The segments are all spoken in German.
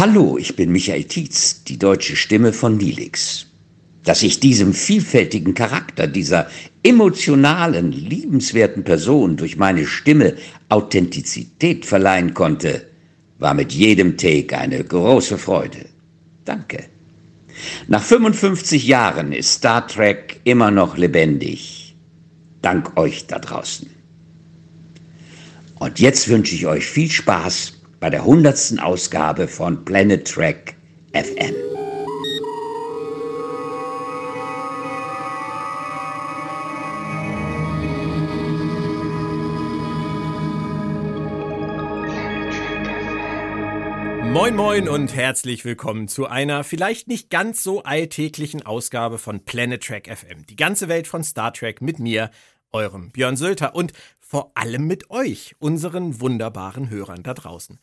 Hallo, ich bin Michael Tietz, die deutsche Stimme von Nilix. Dass ich diesem vielfältigen Charakter, dieser emotionalen, liebenswerten Person durch meine Stimme Authentizität verleihen konnte, war mit jedem Take eine große Freude. Danke. Nach 55 Jahren ist Star Trek immer noch lebendig. Dank euch da draußen. Und jetzt wünsche ich euch viel Spaß bei der hundertsten Ausgabe von Planet Trek FM. Moin moin und herzlich willkommen zu einer vielleicht nicht ganz so alltäglichen Ausgabe von Planet Trek FM. Die ganze Welt von Star Trek mit mir, eurem Björn Sölter und vor allem mit euch, unseren wunderbaren Hörern da draußen.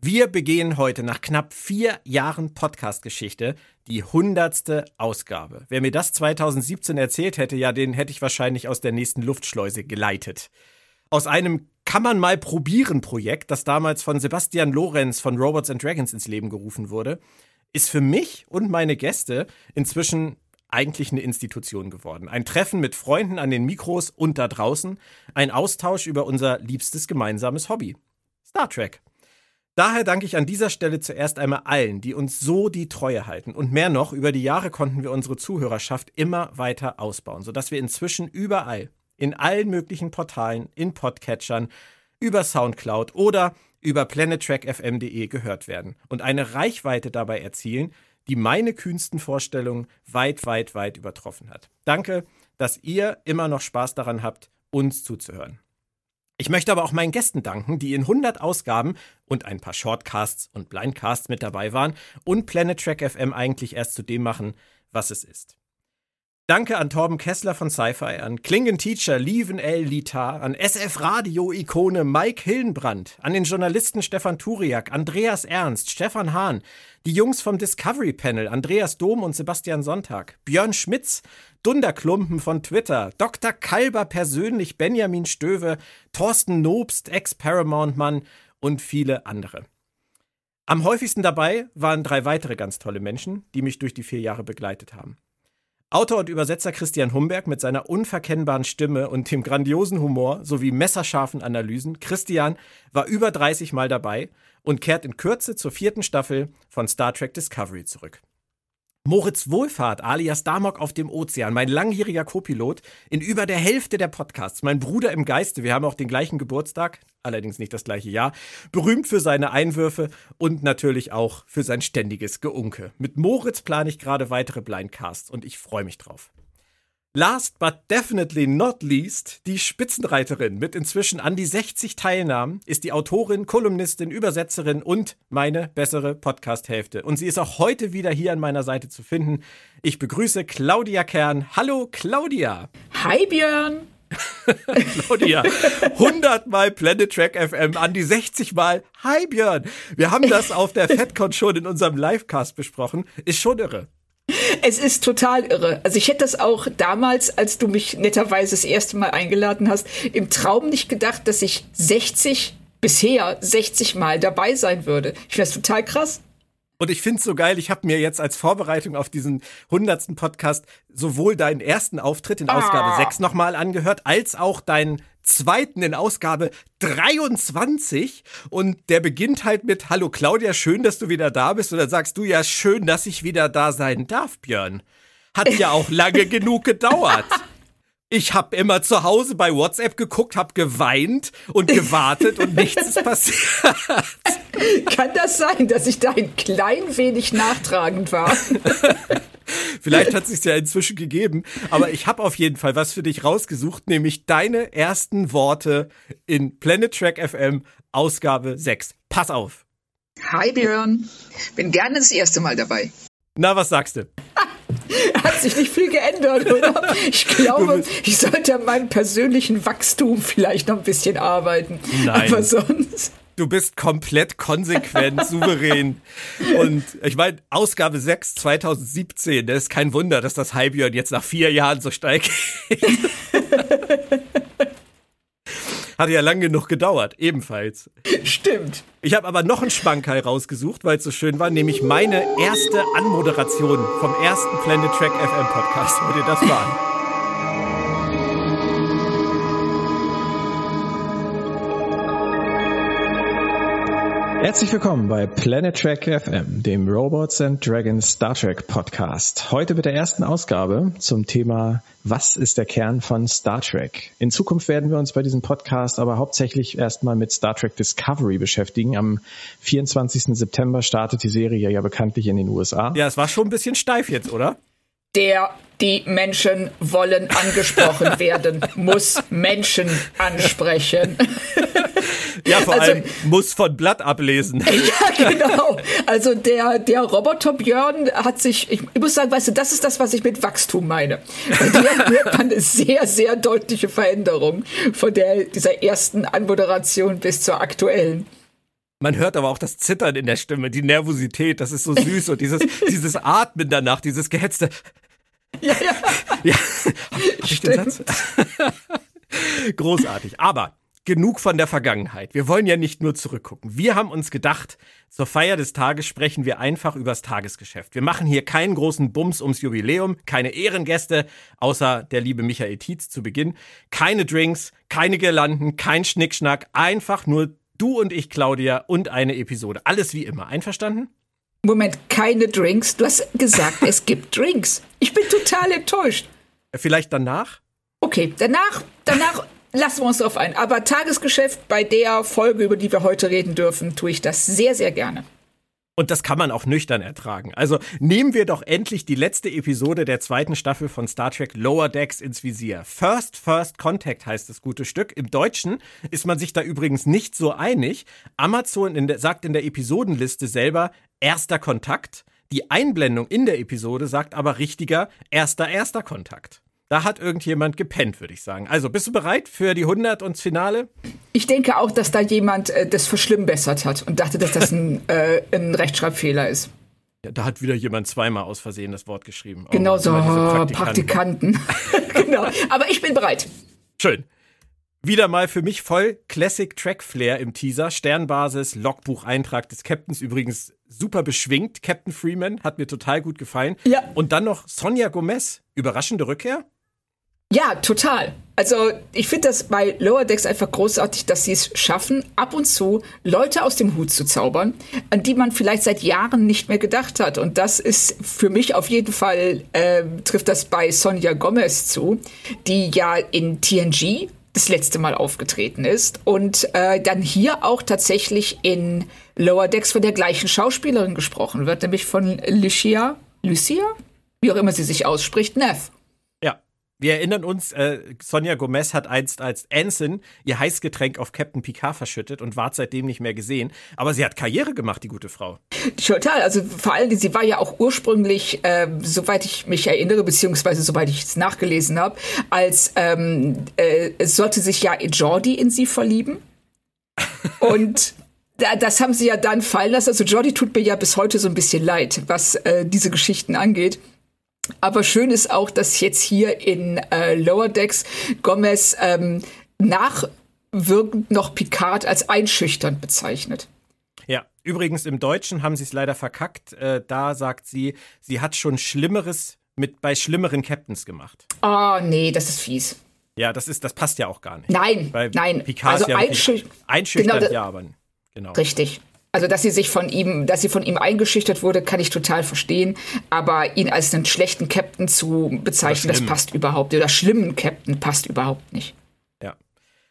Wir begehen heute nach knapp vier Jahren Podcast-Geschichte die hundertste Ausgabe. Wer mir das 2017 erzählt hätte, ja, den hätte ich wahrscheinlich aus der nächsten Luftschleuse geleitet. Aus einem kann man mal probieren Projekt, das damals von Sebastian Lorenz von Robots and Dragons ins Leben gerufen wurde, ist für mich und meine Gäste inzwischen eigentlich eine Institution geworden. Ein Treffen mit Freunden an den Mikros und da draußen, ein Austausch über unser liebstes gemeinsames Hobby. Star Trek. Daher danke ich an dieser Stelle zuerst einmal allen, die uns so die Treue halten. Und mehr noch, über die Jahre konnten wir unsere Zuhörerschaft immer weiter ausbauen, sodass wir inzwischen überall, in allen möglichen Portalen, in Podcatchern, über Soundcloud oder über planettrackfm.de gehört werden und eine Reichweite dabei erzielen, die meine kühnsten Vorstellungen weit, weit, weit übertroffen hat. Danke, dass ihr immer noch Spaß daran habt, uns zuzuhören. Ich möchte aber auch meinen Gästen danken, die in 100 Ausgaben und ein paar Shortcasts und Blindcasts mit dabei waren und Planet Track FM eigentlich erst zu dem machen, was es ist. Danke an Torben Kessler von Sci-Fi, an Klingen Teacher Lieven L. Litar, an SF Radio Ikone Mike Hillenbrand, an den Journalisten Stefan Turiak, Andreas Ernst, Stefan Hahn, die Jungs vom Discovery Panel, Andreas Dom und Sebastian Sonntag, Björn Schmitz, Dunderklumpen von Twitter, Dr. Kalber persönlich, Benjamin Stöwe, Thorsten Nobst, Ex-Paramount-Mann und viele andere. Am häufigsten dabei waren drei weitere ganz tolle Menschen, die mich durch die vier Jahre begleitet haben. Autor und Übersetzer Christian Humberg mit seiner unverkennbaren Stimme und dem grandiosen Humor sowie messerscharfen Analysen. Christian war über 30 Mal dabei und kehrt in Kürze zur vierten Staffel von Star Trek Discovery zurück. Moritz Wohlfahrt alias Damok auf dem Ozean, mein langjähriger Co-Pilot in über der Hälfte der Podcasts, mein Bruder im Geiste, wir haben auch den gleichen Geburtstag, allerdings nicht das gleiche Jahr, berühmt für seine Einwürfe und natürlich auch für sein ständiges Geunke. Mit Moritz plane ich gerade weitere Blindcasts und ich freue mich drauf. Last but definitely not least, die Spitzenreiterin mit inzwischen an die 60 Teilnahmen ist die Autorin, Kolumnistin, Übersetzerin und meine bessere Podcast-Hälfte. Und sie ist auch heute wieder hier an meiner Seite zu finden. Ich begrüße Claudia Kern. Hallo Claudia. Hi Björn. Claudia, 100 Mal Planet Track FM, an die 60 Mal Hi Björn. Wir haben das auf der FedCon schon in unserem Livecast besprochen. Ist schon irre. Es ist total irre. Also ich hätte das auch damals, als du mich netterweise das erste Mal eingeladen hast, im Traum nicht gedacht, dass ich 60, bisher 60 Mal dabei sein würde. Ich finde das total krass. Und ich finde es so geil, ich habe mir jetzt als Vorbereitung auf diesen hundertsten Podcast sowohl deinen ersten Auftritt in Ausgabe ah. 6 nochmal angehört, als auch deinen zweiten in Ausgabe 23 und der beginnt halt mit Hallo Claudia, schön, dass du wieder da bist und dann sagst du ja schön, dass ich wieder da sein darf, Björn. Hat ja auch lange genug gedauert. Ich habe immer zu Hause bei WhatsApp geguckt, habe geweint und gewartet und nichts ist passiert. Kann das sein, dass ich da ein klein wenig nachtragend war? Vielleicht hat es sich ja inzwischen gegeben, aber ich habe auf jeden Fall was für dich rausgesucht, nämlich deine ersten Worte in Planet Track FM Ausgabe 6. Pass auf. Hi Björn, bin gerne das erste Mal dabei. Na, was sagst du? Hat sich nicht viel geändert, oder? Ich glaube, ich sollte an meinem persönlichen Wachstum vielleicht noch ein bisschen arbeiten. Nein. Aber sonst. Du bist komplett konsequent, souverän. Und ich meine, Ausgabe 6 2017, das ist kein Wunder, dass das Halbjörn jetzt nach vier Jahren so steil Hatte ja lang genug gedauert, ebenfalls. Stimmt. Ich habe aber noch einen Schmankerl rausgesucht, weil es so schön war, nämlich meine erste Anmoderation vom ersten Planet Track FM Podcast. Hört ihr das mal an? Herzlich willkommen bei Planet Trek FM, dem Robots and Dragons Star Trek Podcast. Heute mit der ersten Ausgabe zum Thema Was ist der Kern von Star Trek? In Zukunft werden wir uns bei diesem Podcast aber hauptsächlich erstmal mit Star Trek Discovery beschäftigen. Am 24. September startet die Serie ja bekanntlich in den USA. Ja, es war schon ein bisschen steif jetzt, oder? Der, die Menschen wollen angesprochen werden, muss Menschen ansprechen. Ja, vor also, allem muss von Blatt ablesen. Ja, genau. Also der, der Roboter Björn hat sich, ich, ich muss sagen, weißt du, das ist das, was ich mit Wachstum meine. Bei dir hört man eine sehr, sehr deutliche Veränderung von der, dieser ersten Anmoderation bis zur aktuellen. Man hört aber auch das Zittern in der Stimme, die Nervosität, das ist so süß und dieses, dieses Atmen danach, dieses gehetzte. Ja, ja. ja. Hab, hab ich den Satz? Großartig. Aber genug von der Vergangenheit. Wir wollen ja nicht nur zurückgucken. Wir haben uns gedacht, zur Feier des Tages sprechen wir einfach übers Tagesgeschäft. Wir machen hier keinen großen Bums ums Jubiläum, keine Ehrengäste, außer der liebe Michael Tietz zu Beginn, keine Drinks, keine Girlanden, kein Schnickschnack, einfach nur du und ich, Claudia, und eine Episode. Alles wie immer. Einverstanden? Moment, keine Drinks? Du hast gesagt, es gibt Drinks. Ich bin total enttäuscht. Vielleicht danach? Okay, danach, danach lassen wir uns darauf ein. Aber Tagesgeschäft bei der Folge, über die wir heute reden dürfen, tue ich das sehr, sehr gerne. Und das kann man auch nüchtern ertragen. Also nehmen wir doch endlich die letzte Episode der zweiten Staffel von Star Trek Lower Decks ins Visier. First First Contact heißt das gute Stück. Im Deutschen ist man sich da übrigens nicht so einig. Amazon in der, sagt in der Episodenliste selber erster Kontakt. Die Einblendung in der Episode sagt aber richtiger erster erster Kontakt. Da hat irgendjemand gepennt, würde ich sagen. Also, bist du bereit für die 100 und das Finale? Ich denke auch, dass da jemand äh, das verschlimmbessert hat und dachte, dass das ein, äh, ein Rechtschreibfehler ist. Ja, da hat wieder jemand zweimal aus Versehen das Wort geschrieben. Oh, genau so, Praktikanten. Praktikanten. genau. Aber ich bin bereit. Schön. Wieder mal für mich voll Classic Track Flair im Teaser. Sternbasis, Logbucheintrag des Captains übrigens super beschwingt. Captain Freeman hat mir total gut gefallen. Ja. Und dann noch Sonja Gomez. Überraschende Rückkehr? Ja, total. Also ich finde das bei Lower Decks einfach großartig, dass sie es schaffen, ab und zu Leute aus dem Hut zu zaubern, an die man vielleicht seit Jahren nicht mehr gedacht hat. Und das ist für mich auf jeden Fall, äh, trifft das bei Sonja Gomez zu, die ja in TNG das letzte Mal aufgetreten ist und äh, dann hier auch tatsächlich in Lower Decks von der gleichen Schauspielerin gesprochen wird, nämlich von Lucia, Lucia? Wie auch immer sie sich ausspricht, Neff. Wir erinnern uns, äh, Sonja Gomez hat einst als Anson ihr Heißgetränk auf Captain Picard verschüttet und ward seitdem nicht mehr gesehen. Aber sie hat Karriere gemacht, die gute Frau. Total. Also vor allem, sie war ja auch ursprünglich, äh, soweit ich mich erinnere, beziehungsweise soweit ich es nachgelesen habe, als ähm, äh, es sollte sich ja Jordi in sie verlieben. und das haben sie ja dann fallen lassen. Also Jordi tut mir ja bis heute so ein bisschen leid, was äh, diese Geschichten angeht. Aber schön ist auch, dass jetzt hier in äh, Lower Decks Gomez ähm, nachwirkend noch Picard als einschüchternd bezeichnet. Ja, übrigens im Deutschen haben sie es leider verkackt. Äh, da sagt sie, sie hat schon Schlimmeres mit bei schlimmeren Captains gemacht. Oh, nee, das ist fies. Ja, das ist, das passt ja auch gar nicht. Nein, Weil nein. Picard also ist ja einschüch einschüchternd, genau, ja, aber genau. Richtig. Also, dass sie sich von ihm, dass sie von ihm eingeschüchtert wurde, kann ich total verstehen. Aber ihn als einen schlechten Captain zu bezeichnen, das passt überhaupt. Oder schlimmen Captain passt überhaupt nicht. Ja.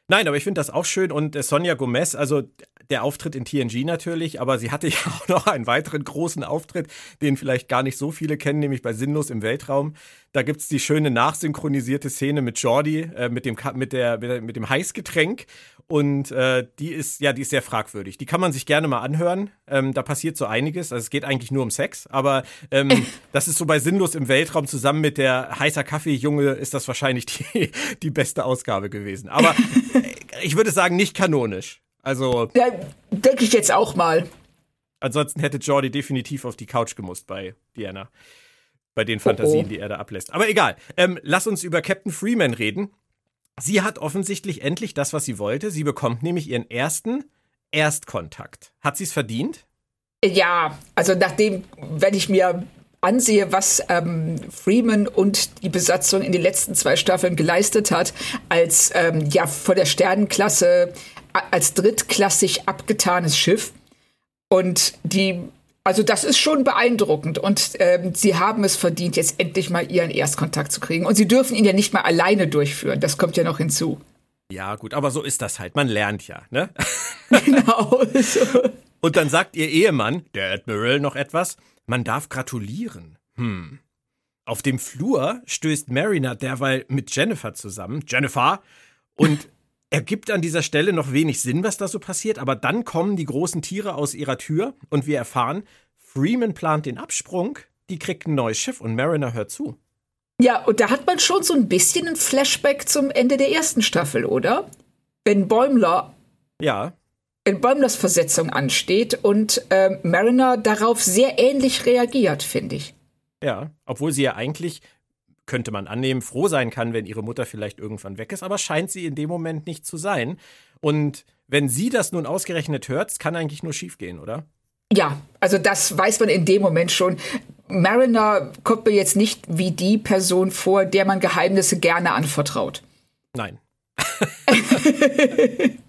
Nein, aber ich finde das auch schön. Und äh, Sonja Gomez, also der Auftritt in TNG natürlich, aber sie hatte ja auch noch einen weiteren großen Auftritt, den vielleicht gar nicht so viele kennen, nämlich bei Sinnlos im Weltraum. Da gibt es die schöne nachsynchronisierte Szene mit Jordi, äh, mit, dem, mit, der, mit dem Heißgetränk. Und äh, die ist, ja, die ist sehr fragwürdig. Die kann man sich gerne mal anhören. Ähm, da passiert so einiges. Also es geht eigentlich nur um Sex, aber ähm, das ist so bei Sinnlos im Weltraum zusammen mit der heißer Kaffeejunge ist das wahrscheinlich die, die beste Ausgabe gewesen. Aber ich würde sagen, nicht kanonisch. Also. Ja, denke ich jetzt auch mal. Ansonsten hätte Jordi definitiv auf die Couch gemusst bei Diana. Bei den Fantasien, oh oh. die er da ablässt. Aber egal. Ähm, lass uns über Captain Freeman reden. Sie hat offensichtlich endlich das, was sie wollte. Sie bekommt nämlich ihren ersten Erstkontakt. Hat sie es verdient? Ja, also nachdem, wenn ich mir ansehe, was ähm, Freeman und die Besatzung in den letzten zwei Staffeln geleistet hat, als ähm, ja von der Sternenklasse als drittklassig abgetanes Schiff. Und die, also das ist schon beeindruckend. Und ähm, sie haben es verdient, jetzt endlich mal ihren Erstkontakt zu kriegen. Und sie dürfen ihn ja nicht mal alleine durchführen. Das kommt ja noch hinzu. Ja, gut, aber so ist das halt. Man lernt ja, ne? genau. So. Und dann sagt ihr Ehemann, der Admiral, noch etwas. Man darf gratulieren. Hm. Auf dem Flur stößt Mariner derweil mit Jennifer zusammen. Jennifer! Und ergibt an dieser Stelle noch wenig Sinn, was da so passiert, aber dann kommen die großen Tiere aus ihrer Tür und wir erfahren, Freeman plant den Absprung, die kriegt ein neues Schiff und Mariner hört zu. Ja, und da hat man schon so ein bisschen ein Flashback zum Ende der ersten Staffel, oder? Wenn Bäumler. Ja. Wenn Bäumlers Versetzung ansteht und äh, Mariner darauf sehr ähnlich reagiert, finde ich. Ja, obwohl sie ja eigentlich könnte man annehmen, froh sein kann, wenn ihre Mutter vielleicht irgendwann weg ist, aber scheint sie in dem Moment nicht zu sein. Und wenn sie das nun ausgerechnet hört, kann eigentlich nur schiefgehen, oder? Ja, also das weiß man in dem Moment schon. Mariner kommt mir jetzt nicht wie die Person vor, der man Geheimnisse gerne anvertraut. Nein.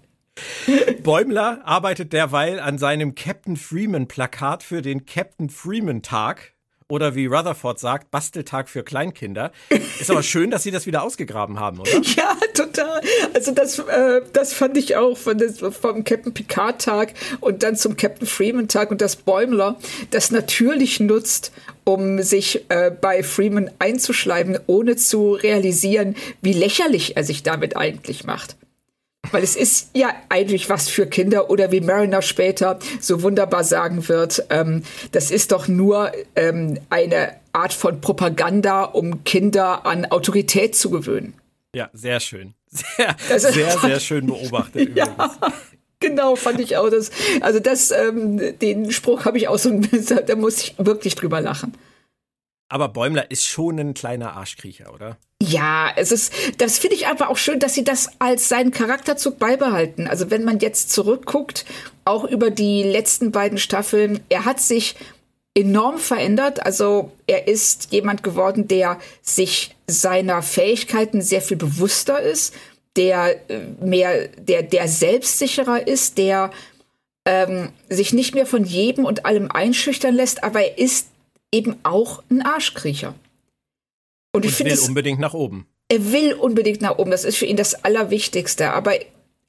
Bäumler arbeitet derweil an seinem Captain Freeman Plakat für den Captain Freeman Tag oder wie Rutherford sagt, Basteltag für Kleinkinder. Ist aber schön, dass sie das wieder ausgegraben haben, oder? Ja, total. Also das, äh, das fand ich auch von des, vom Captain Picard Tag und dann zum Captain Freeman Tag und das Bäumler das natürlich nutzt, um sich äh, bei Freeman einzuschleiben, ohne zu realisieren, wie lächerlich er sich damit eigentlich macht. Weil es ist ja eigentlich was für Kinder oder wie Mariner später so wunderbar sagen wird, ähm, das ist doch nur ähm, eine Art von Propaganda, um Kinder an Autorität zu gewöhnen. Ja, sehr schön. Sehr, also, sehr, sehr schön beobachtet. ja. Genau, fand ich auch das. Also das, ähm, den Spruch habe ich auch so, da muss ich wirklich drüber lachen. Aber Bäumler ist schon ein kleiner Arschkriecher, oder? Ja, es ist, das finde ich aber auch schön, dass sie das als seinen Charakterzug beibehalten. Also wenn man jetzt zurückguckt, auch über die letzten beiden Staffeln, er hat sich enorm verändert. Also er ist jemand geworden, der sich seiner Fähigkeiten sehr viel bewusster ist, der äh, mehr, der, der selbstsicherer ist, der ähm, sich nicht mehr von jedem und allem einschüchtern lässt, aber er ist eben auch ein Arschkriecher. Und, ich finde. Er will unbedingt nach oben. Er will unbedingt nach oben. Das ist für ihn das Allerwichtigste. Aber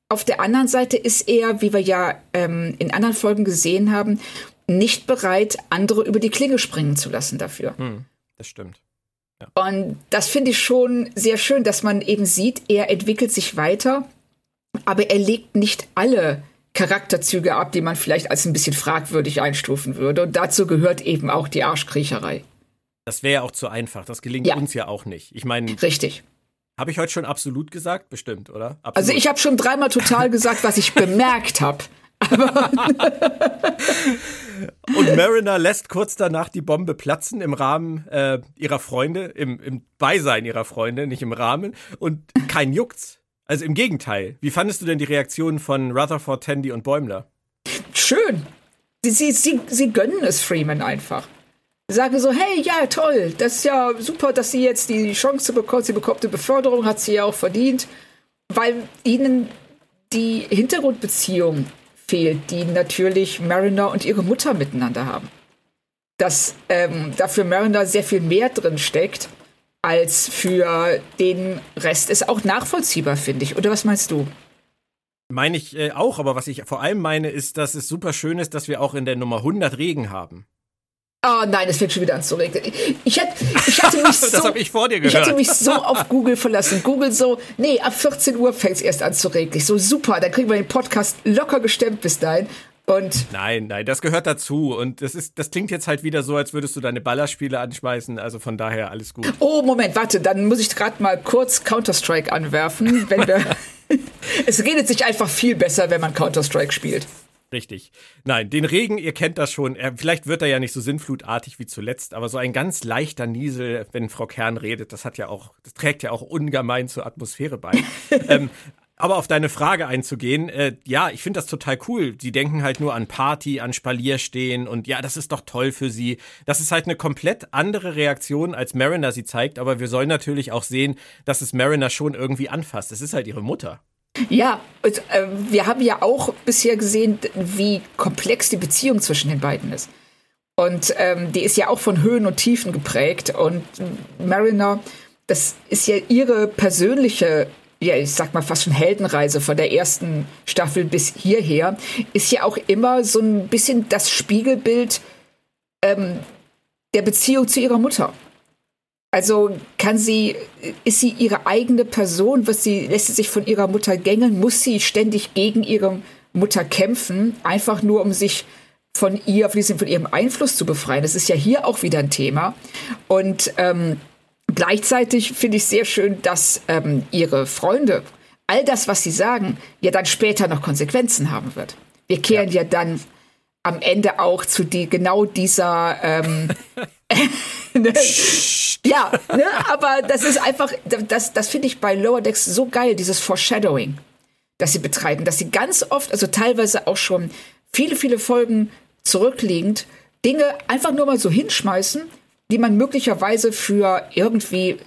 auf der anderen Seite ist er, wie wir ja ähm, in anderen Folgen gesehen haben, nicht bereit, andere über die Klinge springen zu lassen dafür. Hm, das stimmt. Ja. Und das finde ich schon sehr schön, dass man eben sieht, er entwickelt sich weiter, aber er legt nicht alle Charakterzüge ab, die man vielleicht als ein bisschen fragwürdig einstufen würde. Und dazu gehört eben auch die Arschkriecherei. Das wäre ja auch zu einfach. Das gelingt ja. uns ja auch nicht. Ich meine. Richtig. Habe ich heute schon absolut gesagt? Bestimmt, oder? Absolut. Also ich habe schon dreimal total gesagt, was ich bemerkt habe. und Mariner lässt kurz danach die Bombe platzen im Rahmen äh, ihrer Freunde, im, im Beisein ihrer Freunde, nicht im Rahmen. Und kein Juckt's. Also im Gegenteil. Wie fandest du denn die Reaktionen von Rutherford, Tandy und Bäumler? Schön. Sie, sie, sie, sie gönnen es Freeman einfach. Sagen so, hey, ja, toll, das ist ja super, dass sie jetzt die Chance bekommt. Sie bekommt eine Beförderung, hat sie ja auch verdient, weil ihnen die Hintergrundbeziehung fehlt, die natürlich Mariner und ihre Mutter miteinander haben. Dass ähm, dafür Mariner sehr viel mehr drin steckt als für den Rest ist auch nachvollziehbar, finde ich. Oder was meinst du? Meine ich äh, auch, aber was ich vor allem meine, ist, dass es super schön ist, dass wir auch in der Nummer 100 Regen haben. Oh nein, es fängt schon wieder an zu regnen. Ich, hätte, ich hatte mich so, das habe ich vor dir gehört. Ich hatte mich so auf Google verlassen. Google so, nee, ab 14 Uhr fängt es erst an zu regnen. so super, dann kriegen wir den Podcast locker gestemmt bis dahin. Und nein, nein, das gehört dazu. Und das ist, das klingt jetzt halt wieder so, als würdest du deine Ballerspiele anschmeißen. Also von daher alles gut. Oh, Moment, warte, dann muss ich gerade mal kurz Counter-Strike anwerfen. Wenn wir es redet sich einfach viel besser, wenn man Counter-Strike spielt. Richtig. Nein, den Regen, ihr kennt das schon. Vielleicht wird er ja nicht so sinnflutartig wie zuletzt, aber so ein ganz leichter Niesel, wenn Frau Kern redet, das hat ja auch, das trägt ja auch ungemein zur Atmosphäre bei. ähm, aber auf deine Frage einzugehen, äh, ja, ich finde das total cool. Sie denken halt nur an Party, an Spalierstehen und ja, das ist doch toll für sie. Das ist halt eine komplett andere Reaktion, als Mariner sie zeigt, aber wir sollen natürlich auch sehen, dass es Mariner schon irgendwie anfasst. Es ist halt ihre Mutter. Ja, äh, wir haben ja auch bisher gesehen, wie komplex die Beziehung zwischen den beiden ist. Und ähm, die ist ja auch von Höhen und Tiefen geprägt. Und Mariner, das ist ja ihre persönliche, ja, ich sag mal fast schon Heldenreise von der ersten Staffel bis hierher, ist ja auch immer so ein bisschen das Spiegelbild ähm, der Beziehung zu ihrer Mutter. Also kann sie, ist sie ihre eigene Person? Was sie, lässt sie sich von ihrer Mutter gängeln? Muss sie ständig gegen ihre Mutter kämpfen? Einfach nur, um sich von ihr, von ihrem Einfluss zu befreien. Das ist ja hier auch wieder ein Thema. Und ähm, gleichzeitig finde ich sehr schön, dass ähm, ihre Freunde, all das, was sie sagen, ja dann später noch Konsequenzen haben wird. Wir kehren ja, ja dann am Ende auch zu die, genau dieser ähm? Ja, ne? aber das ist einfach, das, das finde ich bei Lower Decks so geil, dieses Foreshadowing, das sie betreiben, dass sie ganz oft, also teilweise auch schon viele, viele Folgen zurückliegend, Dinge einfach nur mal so hinschmeißen, die man möglicherweise für irgendwie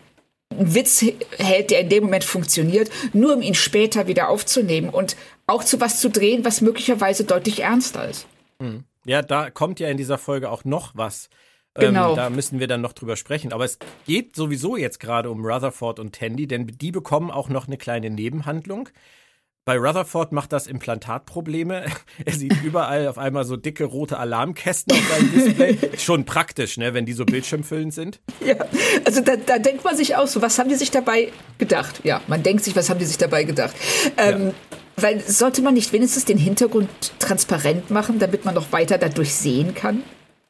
einen Witz hält, der in dem Moment funktioniert, nur um ihn später wieder aufzunehmen und auch zu was zu drehen, was möglicherweise deutlich ernster ist. Hm. Ja, da kommt ja in dieser Folge auch noch was Genau. Ähm, da müssen wir dann noch drüber sprechen. Aber es geht sowieso jetzt gerade um Rutherford und Tandy, denn die bekommen auch noch eine kleine Nebenhandlung. Bei Rutherford macht das Implantat Probleme. Er sieht überall auf einmal so dicke rote Alarmkästen auf seinem Display. Schon praktisch, ne, wenn die so bildschirmfüllend sind. Ja, also da, da denkt man sich auch so, was haben die sich dabei gedacht? Ja, man denkt sich, was haben die sich dabei gedacht? Ähm, ja. Weil sollte man nicht wenigstens den Hintergrund transparent machen, damit man noch weiter dadurch sehen kann?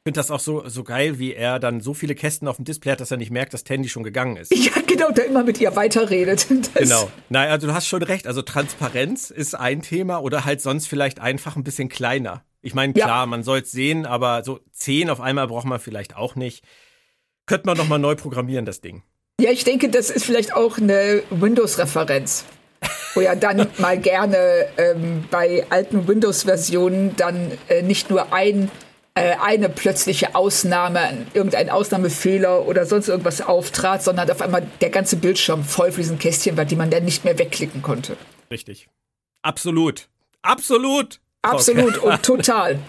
Ich finde das auch so, so geil, wie er dann so viele Kästen auf dem Display hat, dass er nicht merkt, dass Tandy schon gegangen ist. Ja, genau, der immer mit ihr weiterredet. Das genau. Nein, also du hast schon recht. Also Transparenz ist ein Thema oder halt sonst vielleicht einfach ein bisschen kleiner. Ich meine, klar, ja. man soll es sehen, aber so zehn auf einmal braucht man vielleicht auch nicht. Könnte man nochmal neu programmieren, das Ding. Ja, ich denke, das ist vielleicht auch eine Windows-Referenz. wo ja dann mal gerne ähm, bei alten Windows-Versionen dann äh, nicht nur ein eine plötzliche Ausnahme, irgendein Ausnahmefehler oder sonst irgendwas auftrat, sondern auf einmal der ganze Bildschirm voll von diesen Kästchen war, die man dann nicht mehr wegklicken konnte. Richtig. Absolut. Absolut. Absolut und total.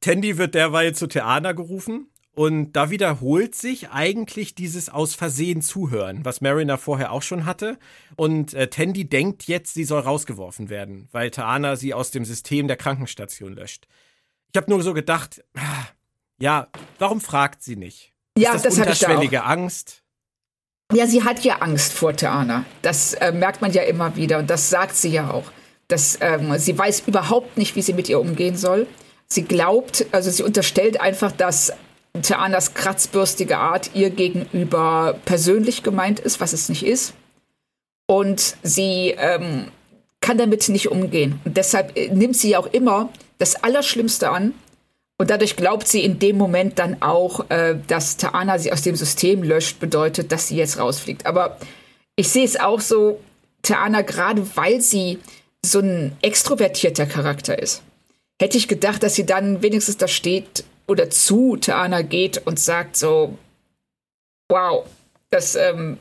Tandy wird derweil zu Theana gerufen und da wiederholt sich eigentlich dieses aus Versehen zuhören, was Mariner vorher auch schon hatte. Und äh, Tandy denkt jetzt, sie soll rausgeworfen werden, weil Taana sie aus dem System der Krankenstation löscht. Ich habe nur so gedacht, ja, warum fragt sie nicht? Ja, Ist das, das unterschwellige Angst. Ja, sie hat ja Angst vor Theana. Das äh, merkt man ja immer wieder und das sagt sie ja auch. Dass, ähm, sie weiß überhaupt nicht, wie sie mit ihr umgehen soll. Sie glaubt, also sie unterstellt einfach, dass Theanas kratzbürstige Art ihr gegenüber persönlich gemeint ist, was es nicht ist. Und sie ähm, kann damit nicht umgehen. Und deshalb äh, nimmt sie auch immer das Allerschlimmste an. Und dadurch glaubt sie in dem Moment dann auch, äh, dass Taana sie aus dem System löscht, bedeutet, dass sie jetzt rausfliegt. Aber ich sehe es auch so, Taana, gerade weil sie so ein extrovertierter Charakter ist, hätte ich gedacht, dass sie dann wenigstens da steht oder zu Taana geht und sagt so, wow, das, ähm,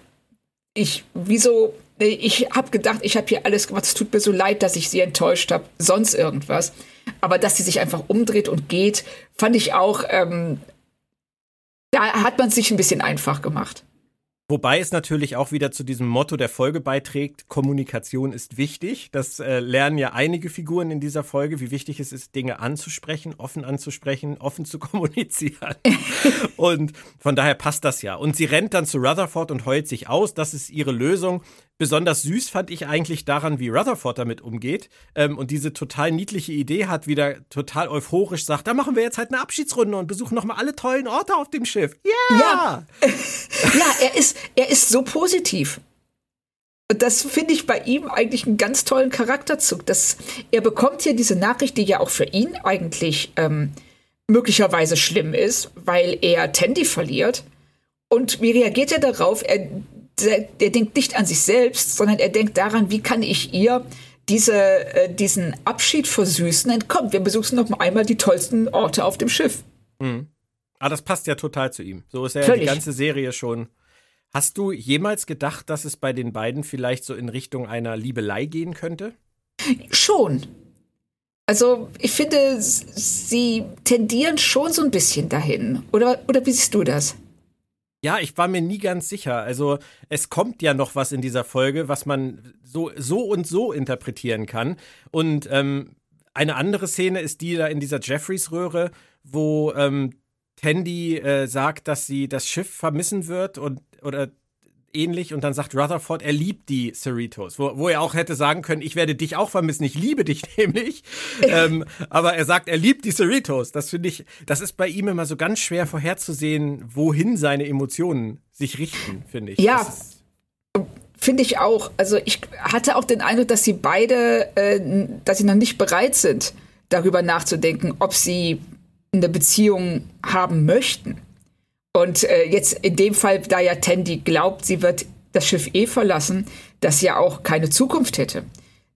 ich, wieso ich habe gedacht, ich habe hier alles gemacht. Es tut mir so leid, dass ich sie enttäuscht habe. Sonst irgendwas. Aber dass sie sich einfach umdreht und geht, fand ich auch, ähm, da hat man es sich ein bisschen einfach gemacht. Wobei es natürlich auch wieder zu diesem Motto der Folge beiträgt, Kommunikation ist wichtig. Das äh, lernen ja einige Figuren in dieser Folge, wie wichtig es ist, Dinge anzusprechen, offen anzusprechen, offen zu kommunizieren. und von daher passt das ja. Und sie rennt dann zu Rutherford und heult sich aus. Das ist ihre Lösung. Besonders süß fand ich eigentlich daran, wie Rutherford damit umgeht ähm, und diese total niedliche Idee hat, wieder total euphorisch sagt, da machen wir jetzt halt eine Abschiedsrunde und besuchen nochmal alle tollen Orte auf dem Schiff. Yeah! Ja, ja er, ist, er ist so positiv. Und das finde ich bei ihm eigentlich einen ganz tollen Charakterzug. Dass er bekommt hier diese Nachricht, die ja auch für ihn eigentlich ähm, möglicherweise schlimm ist, weil er Tandy verliert. Und wie reagiert er darauf? Er, der, denkt nicht an sich selbst, sondern er denkt daran, wie kann ich ihr diese, äh, diesen Abschied versüßen. Und komm, wir besuchen noch einmal die tollsten Orte auf dem Schiff. Mhm. Ah, das passt ja total zu ihm. So ist ja die ganze Serie schon. Hast du jemals gedacht, dass es bei den beiden vielleicht so in Richtung einer Liebelei gehen könnte? Schon. Also, ich finde, sie tendieren schon so ein bisschen dahin. Oder, oder wie siehst du das? Ja, ich war mir nie ganz sicher. Also es kommt ja noch was in dieser Folge, was man so, so und so interpretieren kann. Und ähm, eine andere Szene ist die da in dieser Jeffreys-Röhre, wo ähm, Tandy äh, sagt, dass sie das Schiff vermissen wird und oder ähnlich und dann sagt Rutherford, er liebt die Cerritos, wo, wo er auch hätte sagen können, ich werde dich auch vermissen, ich liebe dich nämlich. ähm, aber er sagt, er liebt die Cerritos. Das finde ich, das ist bei ihm immer so ganz schwer vorherzusehen, wohin seine Emotionen sich richten, finde ich. Ja. Finde ich auch. Also ich hatte auch den Eindruck, dass sie beide, äh, dass sie noch nicht bereit sind, darüber nachzudenken, ob sie eine Beziehung haben möchten. Und äh, jetzt in dem Fall, da ja Tandy glaubt, sie wird das Schiff eh verlassen, dass sie ja auch keine Zukunft hätte.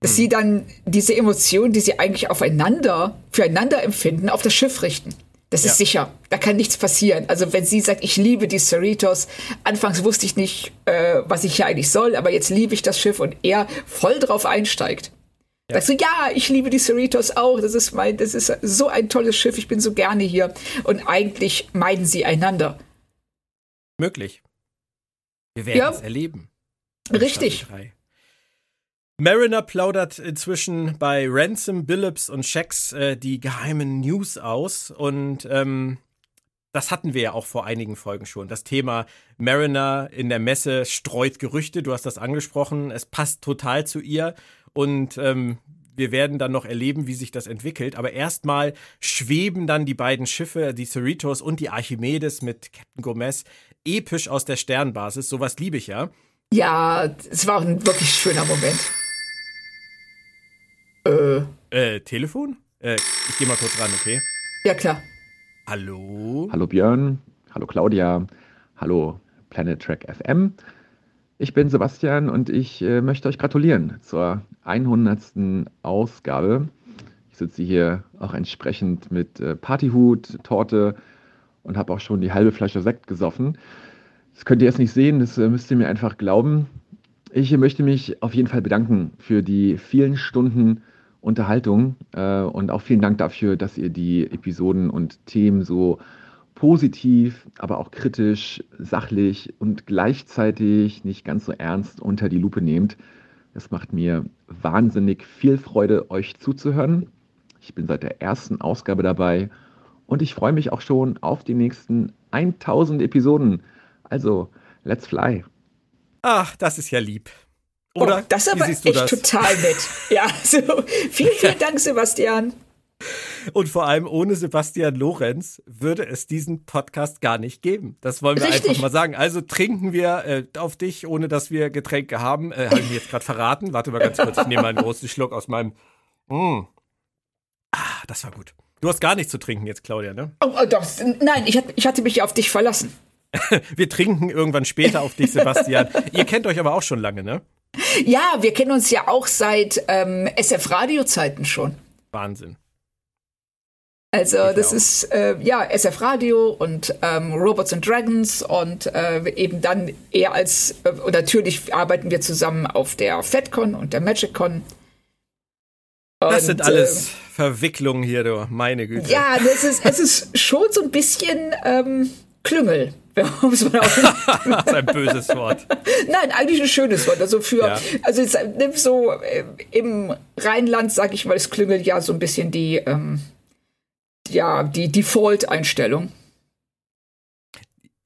Dass hm. sie dann diese Emotionen, die sie eigentlich aufeinander, füreinander empfinden, auf das Schiff richten. Das ja. ist sicher. Da kann nichts passieren. Also wenn sie sagt, ich liebe die Cerritos, anfangs wusste ich nicht, äh, was ich hier eigentlich soll, aber jetzt liebe ich das Schiff und er voll drauf einsteigt. Ja. Sagst du, ja, ich liebe die Cerritos auch. Das ist mein, das ist so ein tolles Schiff. Ich bin so gerne hier. Und eigentlich meiden sie einander möglich. Wir werden ja. es erleben. Richtig. Mariner plaudert inzwischen bei Ransom, Billups und Shax äh, die geheimen News aus und ähm, das hatten wir ja auch vor einigen Folgen schon. Das Thema Mariner in der Messe streut Gerüchte. Du hast das angesprochen. Es passt total zu ihr. Und ähm, wir werden dann noch erleben, wie sich das entwickelt. Aber erstmal schweben dann die beiden Schiffe, die Cerritos und die Archimedes mit Captain Gomez, episch aus der Sternbasis. Sowas liebe ich ja. Ja, es war ein wirklich schöner Moment. Äh. Äh, Telefon? Äh, ich geh mal kurz ran, okay? Ja, klar. Hallo? Hallo Björn. Hallo Claudia. Hallo Planet Track FM. Ich bin Sebastian und ich äh, möchte euch gratulieren zur 100. Ausgabe. Ich sitze hier auch entsprechend mit äh, Partyhut, Torte und habe auch schon die halbe Flasche Sekt gesoffen. Das könnt ihr jetzt nicht sehen, das äh, müsst ihr mir einfach glauben. Ich möchte mich auf jeden Fall bedanken für die vielen Stunden Unterhaltung äh, und auch vielen Dank dafür, dass ihr die Episoden und Themen so positiv, aber auch kritisch, sachlich und gleichzeitig nicht ganz so ernst unter die Lupe nehmt. Es macht mir wahnsinnig viel Freude, euch zuzuhören. Ich bin seit der ersten Ausgabe dabei und ich freue mich auch schon auf die nächsten 1000 Episoden. Also, let's fly. Ach, das ist ja lieb. Oder? Oh, das ist aber echt das? total nett. Ja, so. Vielen, vielen Dank, Sebastian. Und vor allem ohne Sebastian Lorenz würde es diesen Podcast gar nicht geben. Das wollen wir Richtig. einfach mal sagen. Also trinken wir äh, auf dich, ohne dass wir Getränke haben. Äh, Habe ich mir jetzt gerade verraten. Warte mal ganz kurz, ich nehme mal einen großen Schluck aus meinem. Mm. Ah, das war gut. Du hast gar nichts zu trinken jetzt, Claudia, ne? Oh, oh doch. Nein, ich, ich hatte mich ja auf dich verlassen. wir trinken irgendwann später auf dich, Sebastian. Ihr kennt euch aber auch schon lange, ne? Ja, wir kennen uns ja auch seit ähm, SF-Radio-Zeiten schon. Wahnsinn. Also das ist äh, ja SF Radio und ähm, Robots and Dragons und äh, eben dann eher als äh, und natürlich arbeiten wir zusammen auf der FedCon und der MagicCon. das sind alles Verwicklungen hier, du meine Güte. Ja, das ist es ist schon so ein bisschen ähm, Klüngel. das ist ein böses Wort. Nein, eigentlich ein schönes Wort. Also für, ja. also jetzt, so äh, im Rheinland, sag ich mal, ist Klüngel ja so ein bisschen die ähm, ja, die Default-Einstellung.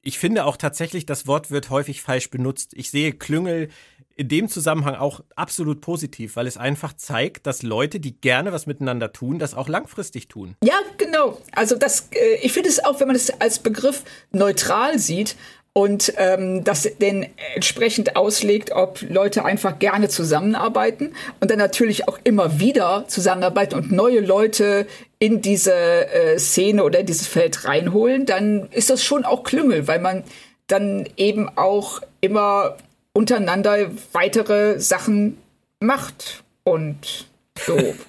Ich finde auch tatsächlich, das Wort wird häufig falsch benutzt. Ich sehe Klüngel in dem Zusammenhang auch absolut positiv, weil es einfach zeigt, dass Leute, die gerne was miteinander tun, das auch langfristig tun. Ja, genau. Also das, äh, ich finde es auch, wenn man es als Begriff neutral sieht und ähm, das den entsprechend auslegt, ob Leute einfach gerne zusammenarbeiten und dann natürlich auch immer wieder zusammenarbeiten und neue Leute in diese äh, Szene oder in dieses Feld reinholen, dann ist das schon auch Klüngel, weil man dann eben auch immer untereinander weitere Sachen macht und so.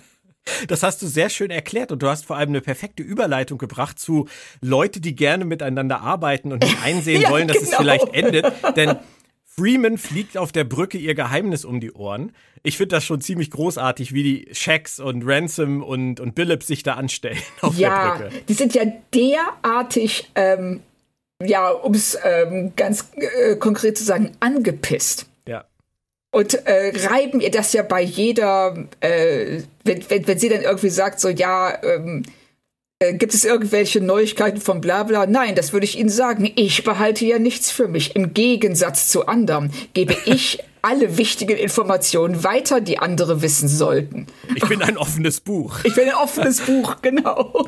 Das hast du sehr schön erklärt und du hast vor allem eine perfekte Überleitung gebracht zu Leute, die gerne miteinander arbeiten und nicht einsehen ja, wollen, dass genau. es vielleicht endet. Denn Freeman fliegt auf der Brücke ihr Geheimnis um die Ohren. Ich finde das schon ziemlich großartig, wie die Shax und Ransom und, und Billups sich da anstellen auf ja, der Brücke. Die sind ja derartig, ähm, ja, um es ähm, ganz äh, konkret zu sagen, angepisst und äh, reiben ihr das ja bei jeder, äh, wenn, wenn, wenn sie dann irgendwie sagt, so ja, ähm, äh, gibt es irgendwelche Neuigkeiten von Blabla? Nein, das würde ich Ihnen sagen. Ich behalte ja nichts für mich. Im Gegensatz zu anderen gebe ich alle wichtigen Informationen weiter, die andere wissen sollten. Ich bin ein offenes Buch. Ich bin ein offenes Buch, genau.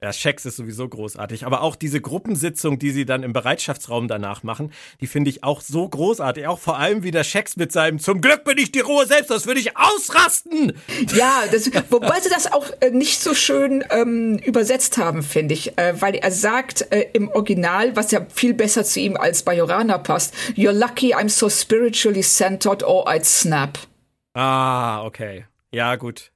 Ja, Schex ist sowieso großartig. Aber auch diese Gruppensitzung, die sie dann im Bereitschaftsraum danach machen, die finde ich auch so großartig. Auch vor allem wie der Schex mit seinem Zum Glück bin ich die Ruhe selbst, das würde ich ausrasten. Ja, das, wobei sie das auch äh, nicht so schön ähm, übersetzt haben, finde ich. Äh, weil er sagt äh, im Original, was ja viel besser zu ihm als Bajorana passt, You're lucky I'm so spiritually centered or I'd snap. Ah, okay. Ja, gut.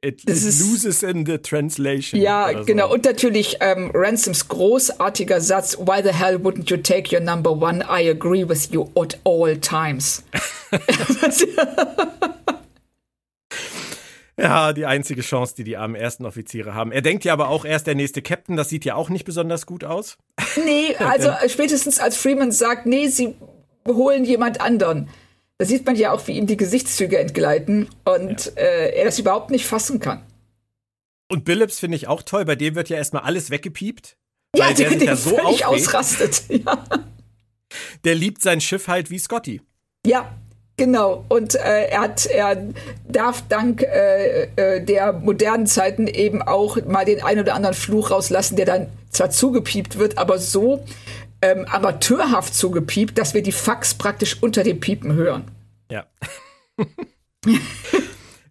It, it loses in the translation. Ja, so. genau. Und natürlich ähm, Ransoms großartiger Satz: Why the hell wouldn't you take your number one? I agree with you at all times. ja, die einzige Chance, die die armen ersten Offiziere haben. Er denkt ja aber auch, er ist der nächste Captain. Das sieht ja auch nicht besonders gut aus. Nee, also spätestens als Freeman sagt, nee, sie holen jemand anderen da sieht man ja auch, wie ihm die Gesichtszüge entgleiten und ja. äh, er das überhaupt nicht fassen kann. Und Billups finde ich auch toll, bei dem wird ja erstmal alles weggepiept. Ja, weil der, der ja so völlig ausrastet. Ja. Der liebt sein Schiff halt wie Scotty. Ja, Genau, und äh, er hat, er darf dank äh, äh, der modernen Zeiten eben auch mal den ein oder anderen Fluch rauslassen, der dann zwar zugepiept wird, aber so ähm, amateurhaft zugepiept, dass wir die Fax praktisch unter dem Piepen hören. Ja.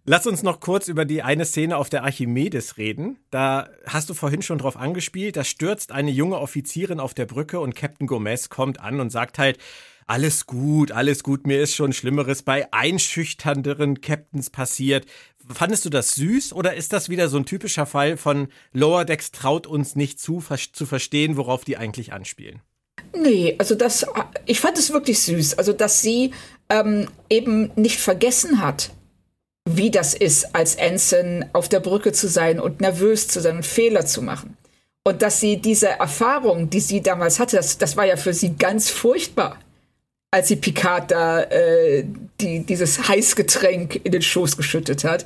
Lass uns noch kurz über die eine Szene auf der Archimedes reden. Da hast du vorhin schon drauf angespielt. Da stürzt eine junge Offizierin auf der Brücke und Captain Gomez kommt an und sagt halt, alles gut, alles gut, mir ist schon Schlimmeres bei einschüchternderen Captains passiert. Fandest du das süß oder ist das wieder so ein typischer Fall von Lower Decks traut uns nicht zu, zu verstehen, worauf die eigentlich anspielen? Nee, also das, ich fand es wirklich süß. Also, dass sie ähm, eben nicht vergessen hat, wie das ist, als Ensign auf der Brücke zu sein und nervös zu sein und Fehler zu machen. Und dass sie diese Erfahrung, die sie damals hatte, das, das war ja für sie ganz furchtbar, als sie Picard da äh, die, dieses Heißgetränk in den Schoß geschüttet hat.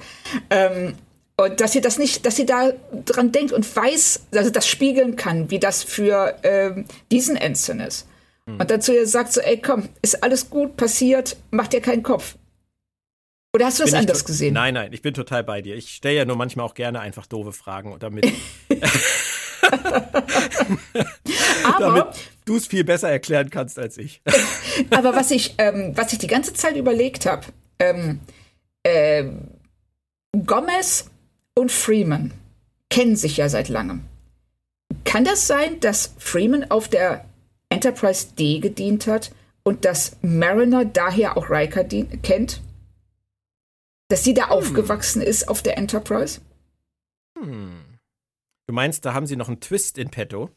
Ähm, und dass sie das nicht, dass sie da dran denkt und weiß, also das spiegeln kann, wie das für ähm, diesen Ensign ist. Mhm. Und dazu ihr sagt so, ey, komm, ist alles gut, passiert, mach dir keinen Kopf. Oder hast du das anders gesehen? Nein, nein, ich bin total bei dir. Ich stelle ja nur manchmal auch gerne einfach doofe Fragen, damit, damit du es viel besser erklären kannst als ich. aber was ich, ähm, was ich die ganze Zeit überlegt habe, ähm, äh, Gomez und Freeman kennen sich ja seit langem. Kann das sein, dass Freeman auf der Enterprise D gedient hat und dass Mariner daher auch Riker kennt? Dass sie da hm. aufgewachsen ist auf der Enterprise? Hm. Du meinst, da haben sie noch einen Twist in petto?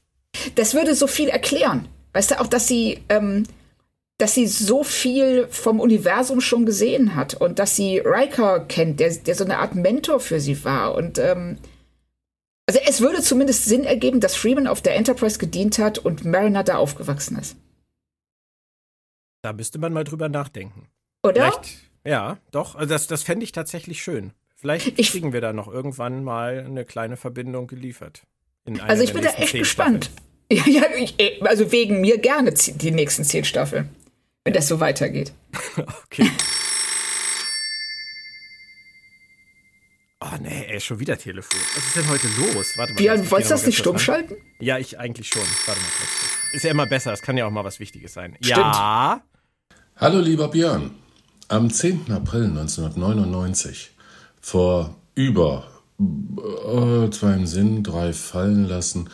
Das würde so viel erklären. Weißt du, auch, dass sie ähm, dass sie so viel vom Universum schon gesehen hat und dass sie Riker kennt, der, der so eine Art Mentor für sie war. Und ähm, also es würde zumindest Sinn ergeben, dass Freeman auf der Enterprise gedient hat und Mariner da aufgewachsen ist. Da müsste man mal drüber nachdenken. Oder? Vielleicht, ja, doch. Also das, das fände ich tatsächlich schön. Vielleicht ich, kriegen wir da noch irgendwann mal eine kleine Verbindung geliefert. also ich bin da echt gespannt. Ja, ja, ich, also wegen mir gerne die nächsten zehn Staffeln wenn das so weitergeht. okay. Oh nee, ey, schon wieder Telefon. Was ist denn heute los? Warte mal. Björn, wolltest du das nicht stumm schalten? Ja, ich eigentlich schon. Warte mal kurz. ist ja immer besser. Es kann ja auch mal was Wichtiges sein. Stimmt. Ja. Hallo lieber Björn. Am 10. April 1999, vor über äh, zwei im Sinn, drei fallen lassen,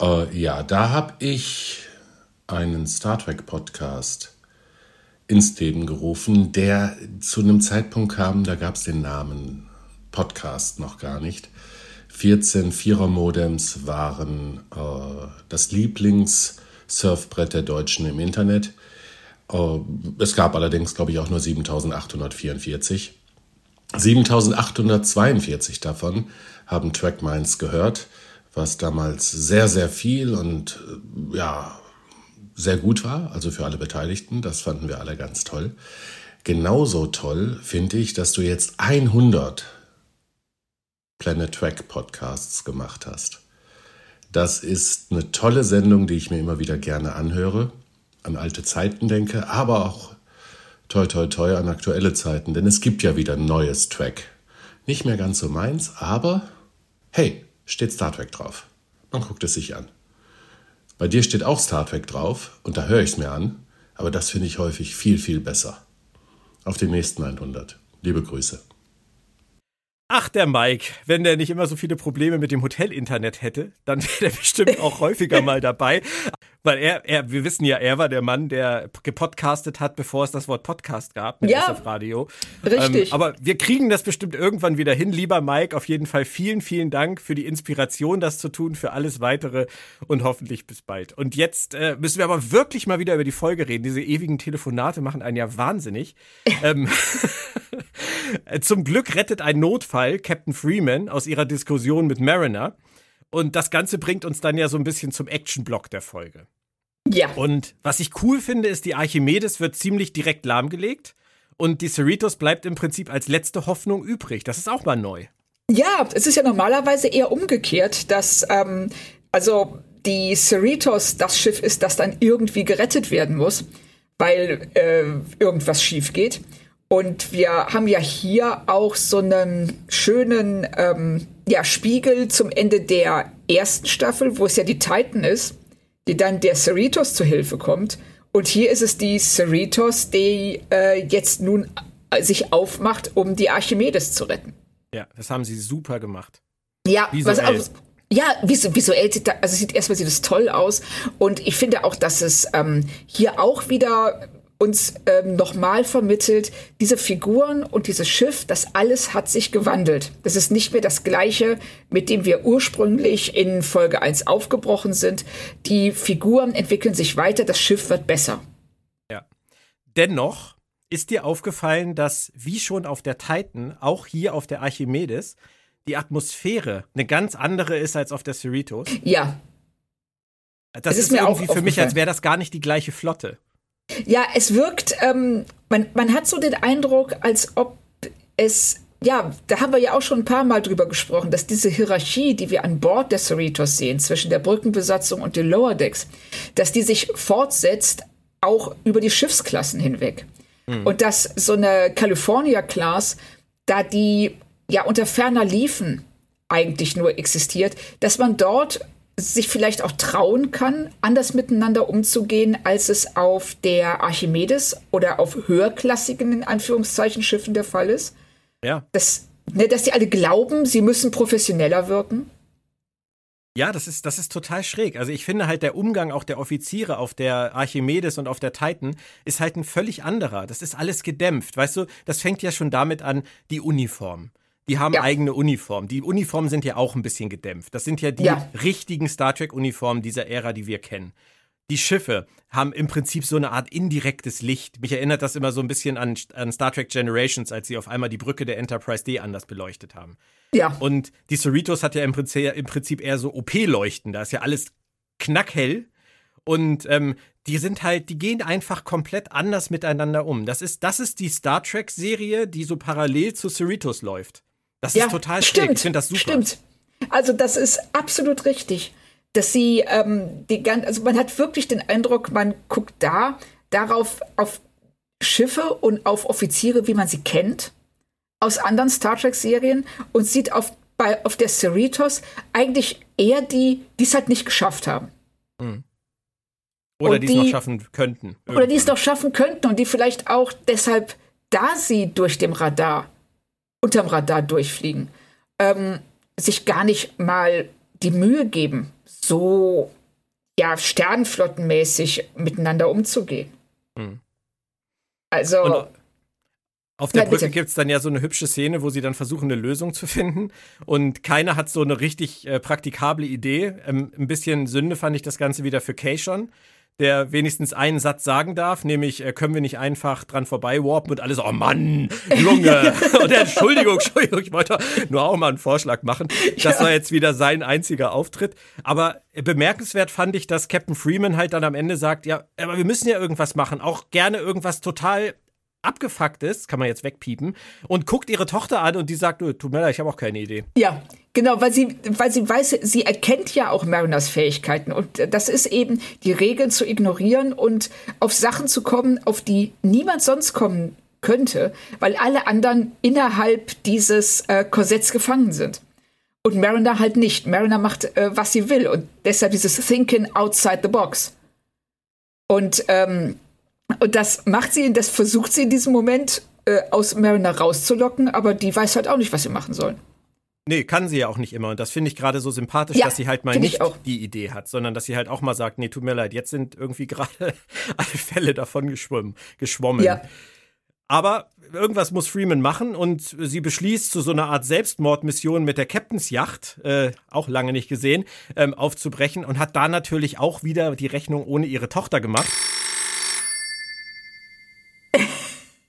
äh, ja, da habe ich einen Star Trek Podcast ins Leben gerufen, der zu einem Zeitpunkt kam, da gab es den Namen Podcast noch gar nicht. 14 Vierer-Modems waren äh, das Lieblings-Surfbrett der Deutschen im Internet. Äh, es gab allerdings, glaube ich, auch nur 7844. 7842 davon haben Trackminds gehört, was damals sehr, sehr viel und äh, ja, sehr gut war, also für alle Beteiligten. Das fanden wir alle ganz toll. Genauso toll finde ich, dass du jetzt 100 Planet Track Podcasts gemacht hast. Das ist eine tolle Sendung, die ich mir immer wieder gerne anhöre, an alte Zeiten denke, aber auch toi toi toi an aktuelle Zeiten, denn es gibt ja wieder ein neues Track. Nicht mehr ganz so meins, aber hey, steht Star Trek drauf. Man guckt es sich an. Bei dir steht auch Star Trek drauf und da höre ich es mir an, aber das finde ich häufig viel, viel besser. Auf den nächsten 100. Liebe Grüße. Ach, der Mike, wenn der nicht immer so viele Probleme mit dem Hotel-Internet hätte, dann wäre der bestimmt auch häufiger mal dabei. Weil er, er, wir wissen ja, er war der Mann, der gepodcastet hat, bevor es das Wort Podcast gab mit Ja, SF Radio. richtig. Ähm, aber wir kriegen das bestimmt irgendwann wieder hin. Lieber Mike, auf jeden Fall vielen, vielen Dank für die Inspiration, das zu tun, für alles weitere und hoffentlich bis bald. Und jetzt äh, müssen wir aber wirklich mal wieder über die Folge reden. Diese ewigen Telefonate machen einen ja wahnsinnig. ähm, zum Glück rettet ein Notfall Captain Freeman aus ihrer Diskussion mit Mariner. Und das Ganze bringt uns dann ja so ein bisschen zum Action-Block der Folge. Ja. Und was ich cool finde, ist, die Archimedes wird ziemlich direkt lahmgelegt. Und die Cerritos bleibt im Prinzip als letzte Hoffnung übrig. Das ist auch mal neu. Ja, es ist ja normalerweise eher umgekehrt, dass ähm, also die Cerritos das Schiff ist, das dann irgendwie gerettet werden muss, weil äh, irgendwas schief geht. Und wir haben ja hier auch so einen schönen ähm, ja, Spiegel zum Ende der ersten Staffel, wo es ja die Titan ist, die dann der Cerritos zu Hilfe kommt. Und hier ist es die Cerritos, die äh, jetzt nun äh, sich aufmacht, um die Archimedes zu retten. Ja, das haben sie super gemacht. Ja, Visuell. was auch, ja, visu visuell sieht da, also sieht erstmal sieht es toll aus und ich finde auch, dass es ähm, hier auch wieder uns ähm, nochmal vermittelt, diese Figuren und dieses Schiff, das alles hat sich gewandelt. Das ist nicht mehr das gleiche, mit dem wir ursprünglich in Folge 1 aufgebrochen sind. Die Figuren entwickeln sich weiter, das Schiff wird besser. Ja. Dennoch ist dir aufgefallen, dass wie schon auf der Titan, auch hier auf der Archimedes, die Atmosphäre eine ganz andere ist als auf der Cerritos. Ja, Das Es ist, ist mir auch irgendwie für mich, als wäre das gar nicht die gleiche Flotte. Ja, es wirkt, ähm, man, man hat so den Eindruck, als ob es, ja, da haben wir ja auch schon ein paar Mal drüber gesprochen, dass diese Hierarchie, die wir an Bord der Cerritos sehen, zwischen der Brückenbesatzung und den Lower Decks, dass die sich fortsetzt, auch über die Schiffsklassen hinweg. Und dass so eine California-Class, da die ja unter ferner Liefen eigentlich nur existiert, dass man dort sich vielleicht auch trauen kann, anders miteinander umzugehen, als es auf der Archimedes oder auf höherklassigen, in Anführungszeichen, Schiffen der Fall ist. Ja. Dass, ne, dass die alle glauben, sie müssen professioneller wirken. Ja, das ist, das ist total schräg. Also ich finde halt der Umgang auch der Offiziere auf der Archimedes und auf der Titan ist halt ein völlig anderer. Das ist alles gedämpft. Weißt du, das fängt ja schon damit an, die Uniform. Die haben Ja. eigene Uniformen. Die Uniformen sind ja auch ein bisschen gedämpft. Das sind ja die Ja. richtigen Star Trek-Uniformen dieser Ära, die wir kennen. Die Schiffe haben im Prinzip so eine Art indirektes Licht. Mich erinnert das immer so ein bisschen an, an Star Trek Generations, als sie auf einmal die Brücke der Enterprise D anders beleuchtet haben. Ja. Und die Cerritos hat ja im Prinzip, im Prinzip eher so OP-Leuchten. Da ist ja alles knackhell. Und ähm, die sind halt, die gehen einfach komplett anders miteinander um. Das ist, das ist die Star Trek-Serie, die so parallel zu Cerritos läuft. Das ja, ist total schräg. stimmt. Ich finde das super. Stimmt. Also das ist absolut richtig, dass sie ähm, die ganz, also man hat wirklich den Eindruck, man guckt da darauf auf Schiffe und auf Offiziere, wie man sie kennt aus anderen Star Trek Serien und sieht auf bei auf der Cerritos eigentlich eher die, die es halt nicht geschafft haben. Oder die es noch schaffen könnten. Irgendwann. Oder die es noch schaffen könnten und die vielleicht auch deshalb, da sie durch dem Radar, unterm Radar durchfliegen, ähm, sich gar nicht mal die Mühe geben, so ja, sternflottenmäßig miteinander umzugehen. Hm. Also. Und auf der ja, Brücke gibt es dann ja so eine hübsche Szene, wo sie dann versuchen, eine Lösung zu finden. Und keiner hat so eine richtig äh, praktikable Idee. Ähm, ein bisschen Sünde fand ich das Ganze wieder für Kay schon der wenigstens einen Satz sagen darf, nämlich äh, können wir nicht einfach dran vorbei warpen und alles, oh Mann, Junge, und Entschuldigung, Entschuldigung, ich wollte nur auch mal einen Vorschlag machen. Das ja. war jetzt wieder sein einziger Auftritt. Aber bemerkenswert fand ich, dass Captain Freeman halt dann am Ende sagt, ja, aber wir müssen ja irgendwas machen, auch gerne irgendwas total abgefuckt ist, kann man jetzt wegpiepen, und guckt ihre Tochter an und die sagt, tut mir leid, ich habe auch keine Idee. Ja, genau, weil sie, weil sie weiß, sie erkennt ja auch Mariners Fähigkeiten und das ist eben die Regeln zu ignorieren und auf Sachen zu kommen, auf die niemand sonst kommen könnte, weil alle anderen innerhalb dieses äh, Korsetts gefangen sind. Und Mariner halt nicht. Mariner macht, äh, was sie will und deshalb dieses Thinking outside the box. Und ähm, und das macht sie, das versucht sie in diesem Moment äh, aus Mariner rauszulocken, aber die weiß halt auch nicht, was sie machen soll. Nee, kann sie ja auch nicht immer. Und das finde ich gerade so sympathisch, ja, dass sie halt mal nicht die Idee hat, sondern dass sie halt auch mal sagt, nee, tut mir leid, jetzt sind irgendwie gerade alle Fälle davon geschwommen. geschwommen. Ja. Aber irgendwas muss Freeman machen und sie beschließt, zu so einer Art Selbstmordmission mit der Captain's Yacht, äh, auch lange nicht gesehen, ähm, aufzubrechen und hat da natürlich auch wieder die Rechnung ohne ihre Tochter gemacht.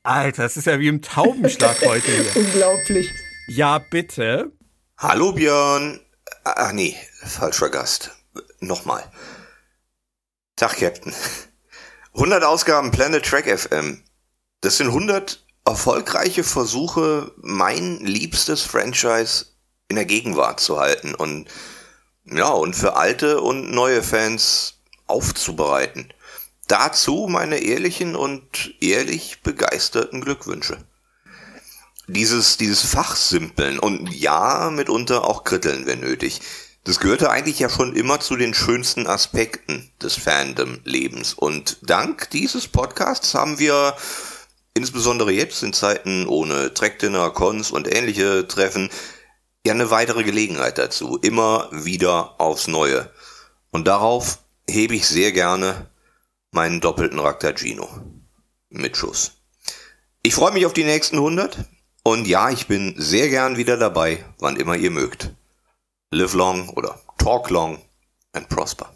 Alter, das ist ja wie im Taubenschlag heute hier. Unglaublich. Ja, bitte. Hallo Björn. Ach nee, falscher Gast. Nochmal. Tag, Captain. 100 Ausgaben Planet Track FM. Das sind 100 erfolgreiche Versuche, mein liebstes Franchise in der Gegenwart zu halten und ja, und für alte und neue Fans aufzubereiten. Dazu meine ehrlichen und ehrlich begeisterten Glückwünsche. Dieses, dieses Fachsimpeln und ja, mitunter auch Kritteln, wenn nötig. Das gehörte eigentlich ja schon immer zu den schönsten Aspekten des Fandom-Lebens. Und dank dieses Podcasts haben wir insbesondere jetzt in Zeiten ohne Trackdinner, Cons und ähnliche Treffen ja eine weitere Gelegenheit dazu. Immer wieder aufs Neue. Und darauf hebe ich sehr gerne meinen doppelten Raktagino. Mit Schuss. Ich freue mich auf die nächsten 100 und ja, ich bin sehr gern wieder dabei, wann immer ihr mögt. Live long oder talk long and prosper.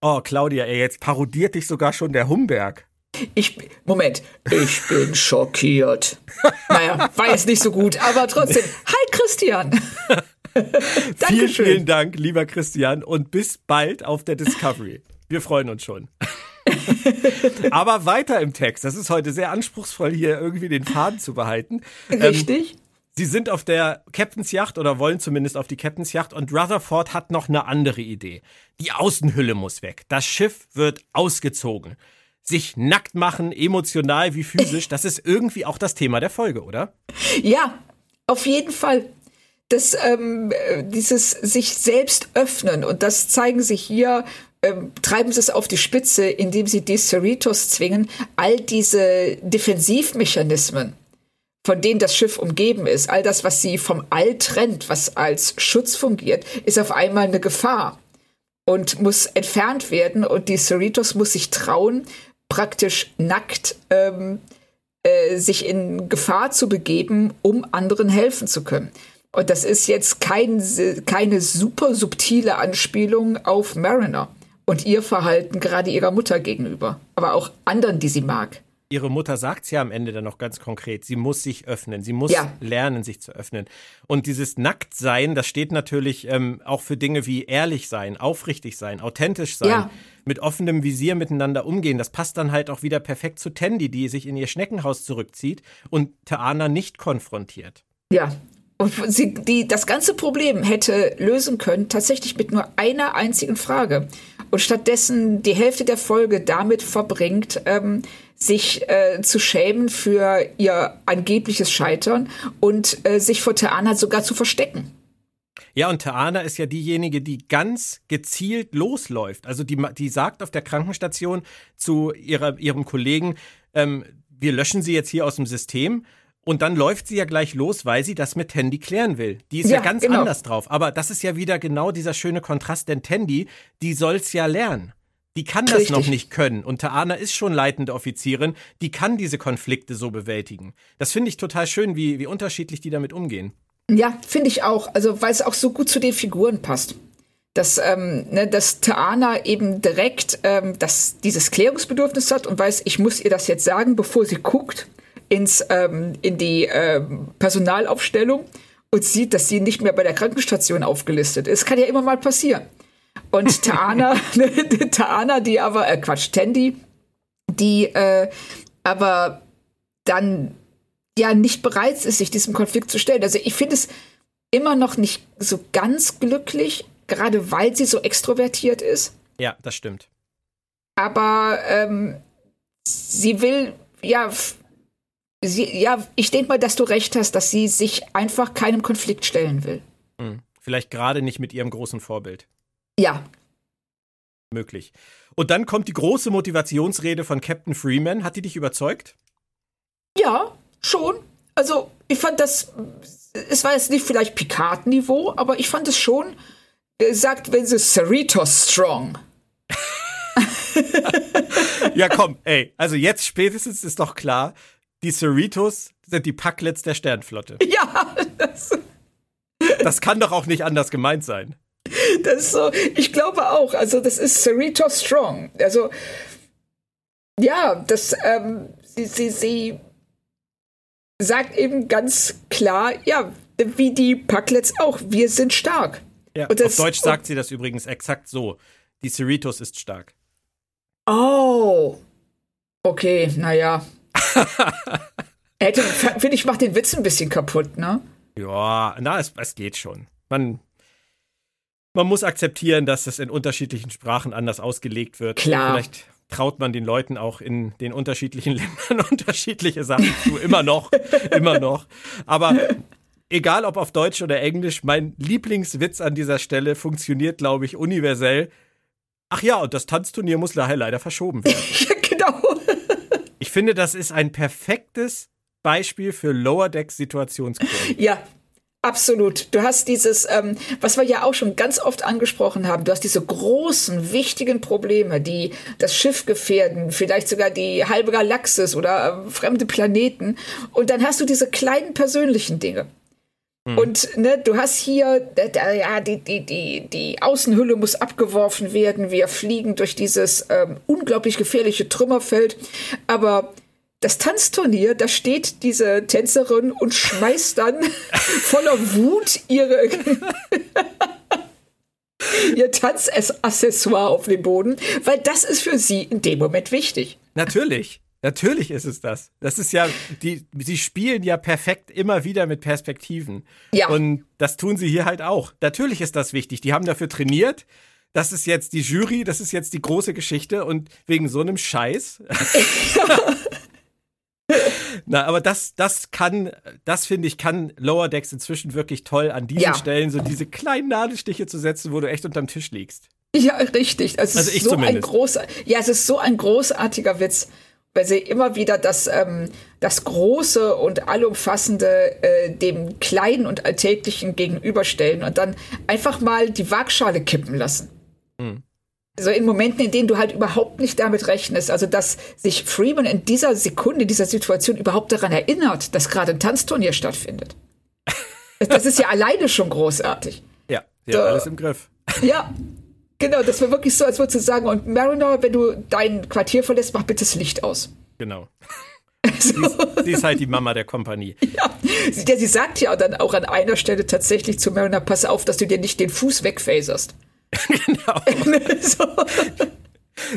Oh, Claudia, ey, jetzt parodiert dich sogar schon der Humberg. Ich, Moment, ich bin schockiert. naja, war jetzt nicht so gut, aber trotzdem. Hi, Christian. vielen, vielen Dank, lieber Christian, und bis bald auf der Discovery. Wir freuen uns schon. Aber weiter im Text. Das ist heute sehr anspruchsvoll, hier irgendwie den Faden zu behalten. Ähm, Richtig. Ähm, Sie sind auf der Captain's Yacht oder wollen zumindest auf die Captain's Yacht und Rutherford hat noch eine andere Idee. Die Außenhülle muss weg. Das Schiff wird ausgezogen. Sich nackt machen, emotional wie physisch, das ist irgendwie auch das Thema der Folge, oder? Ja, auf jeden Fall. Das, ähm, dieses sich selbst öffnen und das zeigen sich hier ähm, treiben sie es auf die Spitze, indem sie die Cerritos zwingen, all diese Defensivmechanismen, von denen das Schiff umgeben ist, all das, was sie vom All trennt, was als Schutz fungiert, ist auf einmal eine Gefahr und muss entfernt werden. Und die Cerritos muss sich trauen, praktisch nackt ähm, äh, sich in Gefahr zu begeben, um anderen helfen zu können. Und das ist jetzt kein, keine super subtile Anspielung auf Mariner und ihr Verhalten gerade ihrer Mutter gegenüber, aber auch anderen, die sie mag. Ihre Mutter sagt es ja am Ende dann noch ganz konkret. Sie muss sich öffnen. Sie muss ja. lernen, sich zu öffnen. Und dieses Nacktsein, das steht natürlich ähm, auch für Dinge wie ehrlich sein, aufrichtig sein, authentisch sein, ja. mit offenem Visier miteinander umgehen. Das passt dann halt auch wieder perfekt zu Tandy, die sich in ihr Schneckenhaus zurückzieht und Taana nicht konfrontiert. Ja, und sie die das ganze Problem hätte lösen können, tatsächlich mit nur einer einzigen Frage. Und stattdessen die Hälfte der Folge damit verbringt, ähm, sich äh, zu schämen für ihr angebliches Scheitern und äh, sich vor Theana sogar zu verstecken. Ja, und Taana ist ja diejenige, die ganz gezielt losläuft. Also die, die sagt auf der Krankenstation zu ihrer, ihrem Kollegen, ähm, wir löschen sie jetzt hier aus dem System. Und dann läuft sie ja gleich los, weil sie das mit Tandy klären will. Die ist ja, ja ganz genau. anders drauf. Aber das ist ja wieder genau dieser schöne Kontrast, denn Tandy, die soll's ja lernen. Die kann das Richtig. noch nicht können. Und Taana ist schon leitende Offizierin, die kann diese Konflikte so bewältigen. Das finde ich total schön, wie, wie unterschiedlich die damit umgehen. Ja, finde ich auch. Also, weil es auch so gut zu den Figuren passt. Dass, ähm, ne, dass Taana eben direkt ähm, das, dieses Klärungsbedürfnis hat und weiß, ich muss ihr das jetzt sagen, bevor sie guckt ins, ähm, in die ähm, Personalaufstellung und sieht, dass sie nicht mehr bei der Krankenstation aufgelistet ist. Kann ja immer mal passieren. Und Taana, ne, Taana, die aber, äh, Quatsch, Tandy, die äh, aber dann ja nicht bereit ist, sich diesem Konflikt zu stellen. Also ich finde es immer noch nicht so ganz glücklich, gerade weil sie so extrovertiert ist. Ja, das stimmt. Aber ähm, sie will, ja, sie, ja, ich denke mal, dass du recht hast, dass sie sich einfach keinem Konflikt stellen will. Hm. Vielleicht gerade nicht mit ihrem großen Vorbild. Ja. Möglich. Und dann kommt die große Motivationsrede von Captain Freeman. Hat die dich überzeugt? Ja, schon. Also, ich fand das, es war jetzt nicht vielleicht Picard-Niveau, aber ich fand es schon, er sagt, wenn sie Cerritos strong. ja, komm, ey, also jetzt spätestens ist doch klar, die Cerritos sind die Packlets der Sternflotte. Ja, das, das kann doch auch nicht anders gemeint sein. Das ist so, ich glaube auch, also das ist Cerritos strong. Also, ja, das, ähm, sie, sie, sie sagt eben ganz klar, ja, wie die Packlets auch, wir sind stark. Ja, das, auf Deutsch sagt sie das übrigens exakt so. Die Cerritos ist stark. Oh. Okay, naja. finde ich, macht den Witz ein bisschen kaputt, ne? Ja, na, es, es geht schon. Man, man muss akzeptieren, dass es in unterschiedlichen Sprachen anders ausgelegt wird. Klar. Vielleicht traut man den Leuten auch in den unterschiedlichen Ländern unterschiedliche Sachen zu. Immer noch, immer noch. Aber egal ob auf Deutsch oder Englisch, mein Lieblingswitz an dieser Stelle funktioniert, glaube ich, universell. Ach ja, und das Tanzturnier muss leider, leider verschoben werden. ja, genau. Ich finde, das ist ein perfektes Beispiel für Lower Decks Situationskurve. Ja, Absolut. Du hast dieses, ähm, was wir ja auch schon ganz oft angesprochen haben, du hast diese großen, wichtigen Probleme, die das Schiff gefährden, vielleicht sogar die halbe Galaxis oder äh, fremde Planeten. Und dann hast du diese kleinen persönlichen Dinge. Mhm. Und ne, du hast hier, ja, die, die, die, die Außenhülle muss abgeworfen werden. Wir fliegen durch dieses ähm, unglaublich gefährliche Trümmerfeld. Aber das Tanzturnier, da steht diese Tänzerin und schmeißt dann voller Wut ihre ihr Tanzaccessoire auf den Boden, weil das ist für sie in dem Moment wichtig. Natürlich. Natürlich ist es das. Das ist ja, die, sie spielen ja perfekt immer wieder mit Perspektiven. Ja. Und das tun sie hier halt auch. Natürlich ist das wichtig. Die haben dafür trainiert. Das ist jetzt die Jury, das ist jetzt die große Geschichte und wegen so einem Scheiß. Na, aber das, das kann, das finde ich, kann Lower Decks inzwischen wirklich toll an diesen ja. Stellen so diese kleinen Nadelstiche zu setzen, wo du echt unterm Tisch liegst. Ja, richtig. Also, also ich so zumindest. ein großer, ja, es ist so ein großartiger Witz, weil sie immer wieder das, ähm, das Große und Allumfassende äh, dem Kleinen und Alltäglichen gegenüberstellen und dann einfach mal die Waagschale kippen lassen. Mhm so in Momenten, in denen du halt überhaupt nicht damit rechnest, also dass sich Freeman in dieser Sekunde, in dieser Situation überhaupt daran erinnert, dass gerade ein Tanzturnier stattfindet. das ist ja alleine schon großartig. Ja, ja so, alles im Griff. Ja, genau, das war wirklich so, als würdest du sagen, und Mariner, wenn du dein Quartier verlässt, mach bitte das Licht aus. Genau. So. Sie, ist, sie, ist, halt die Mama der Kompanie. Ja, sie, ja, sie sagt ja dann auch an einer Stelle tatsächlich zu Mariner, pass auf, dass du dir nicht den Fuß wegphaserst. genau. so.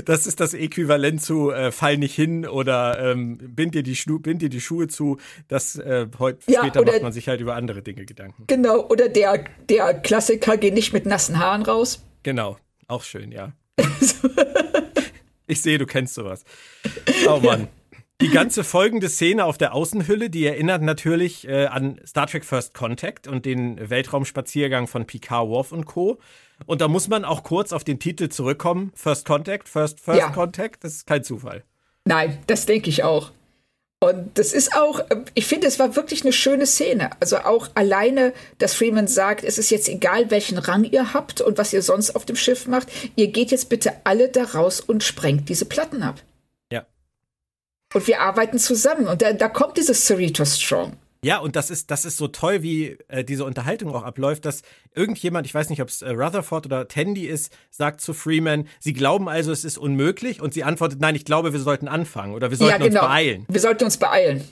Das ist das Äquivalent zu äh, Fall nicht hin oder ähm, bind, dir die bind dir die Schuhe zu. Das äh, heute ja, später macht man sich halt über andere Dinge Gedanken. Genau, oder der, der Klassiker, geh nicht mit nassen Haaren raus. Genau, auch schön, ja. ich sehe, du kennst sowas. Oh Mann. Die ganze folgende Szene auf der Außenhülle, die erinnert natürlich äh, an Star Trek First Contact und den Weltraumspaziergang von Picard, Worf und Co. Und da muss man auch kurz auf den Titel zurückkommen. First Contact, First First ja. Contact, das ist kein Zufall. Nein, das denke ich auch. Und das ist auch, ich finde, es war wirklich eine schöne Szene. Also auch alleine, dass Freeman sagt, es ist jetzt egal, welchen Rang ihr habt und was ihr sonst auf dem Schiff macht. Ihr geht jetzt bitte alle da raus und sprengt diese Platten ab. Ja. Und wir arbeiten zusammen. Und da, da kommt dieses Cerritos Strong. Ja, und das ist, das ist so toll, wie äh, diese Unterhaltung auch abläuft, dass irgendjemand, ich weiß nicht, ob es äh, Rutherford oder Tandy ist, sagt zu Freeman, sie glauben also, es ist unmöglich und sie antwortet, nein, ich glaube, wir sollten anfangen oder wir sollten ja, genau. uns beeilen. Wir sollten uns beeilen.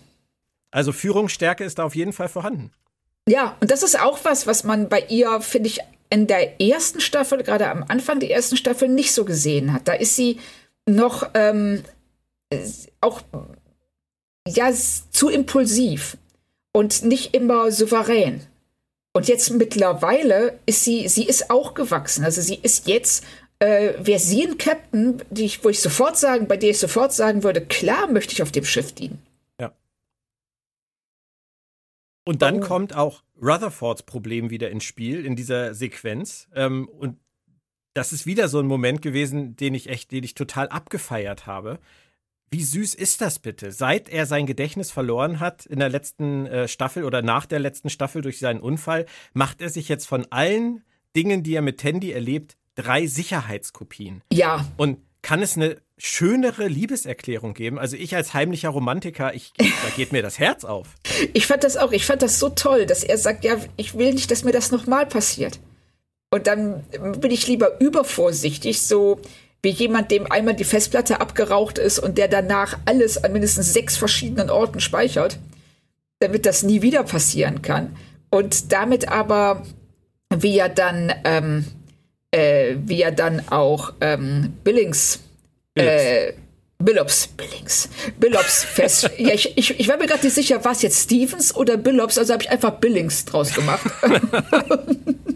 Also Führungsstärke ist da auf jeden Fall vorhanden. Ja, und das ist auch was, was man bei ihr, finde ich, in der ersten Staffel, gerade am Anfang der ersten Staffel, nicht so gesehen hat. Da ist sie noch ähm, auch ja, zu impulsiv und nicht immer souverän. Und jetzt mittlerweile ist sie, sie ist auch gewachsen. Also sie ist jetzt, äh, wäre sie ein Captain, die ich, wo ich sofort sagen, bei der ich sofort sagen würde, klar möchte ich auf dem Schiff dienen. Ja. Und dann oh. kommt auch Rutherfords Problem wieder ins Spiel in dieser Sequenz. Ähm, und das ist wieder so ein Moment gewesen, den ich echt, den ich total abgefeiert habe. Wie süß ist das bitte? Seit er sein Gedächtnis verloren hat in der letzten äh, Staffel oder nach der letzten Staffel durch seinen Unfall, macht er sich jetzt von allen Dingen, die er mit Tandy erlebt, drei Sicherheitskopien. Ja. Und kann es eine schönere Liebeserklärung geben? Also ich als heimlicher Romantiker, ich, da geht mir das Herz auf. Ich fand das auch, ich fand das so toll, dass er sagt, ja, ich will nicht, dass mir das nochmal passiert. Und dann bin ich lieber übervorsichtig, so wie jemand, dem einmal die Festplatte abgeraucht ist und der danach alles an mindestens sechs verschiedenen Orten speichert, damit das nie wieder passieren kann. Und damit aber, wie er dann, ähm, äh, wie er dann auch ähm, Billings, äh, Billops, Billings, Billops fest. ja, ich, ich, ich war mir gerade nicht sicher, war es jetzt Stevens oder Billops, also habe ich einfach Billings draus gemacht.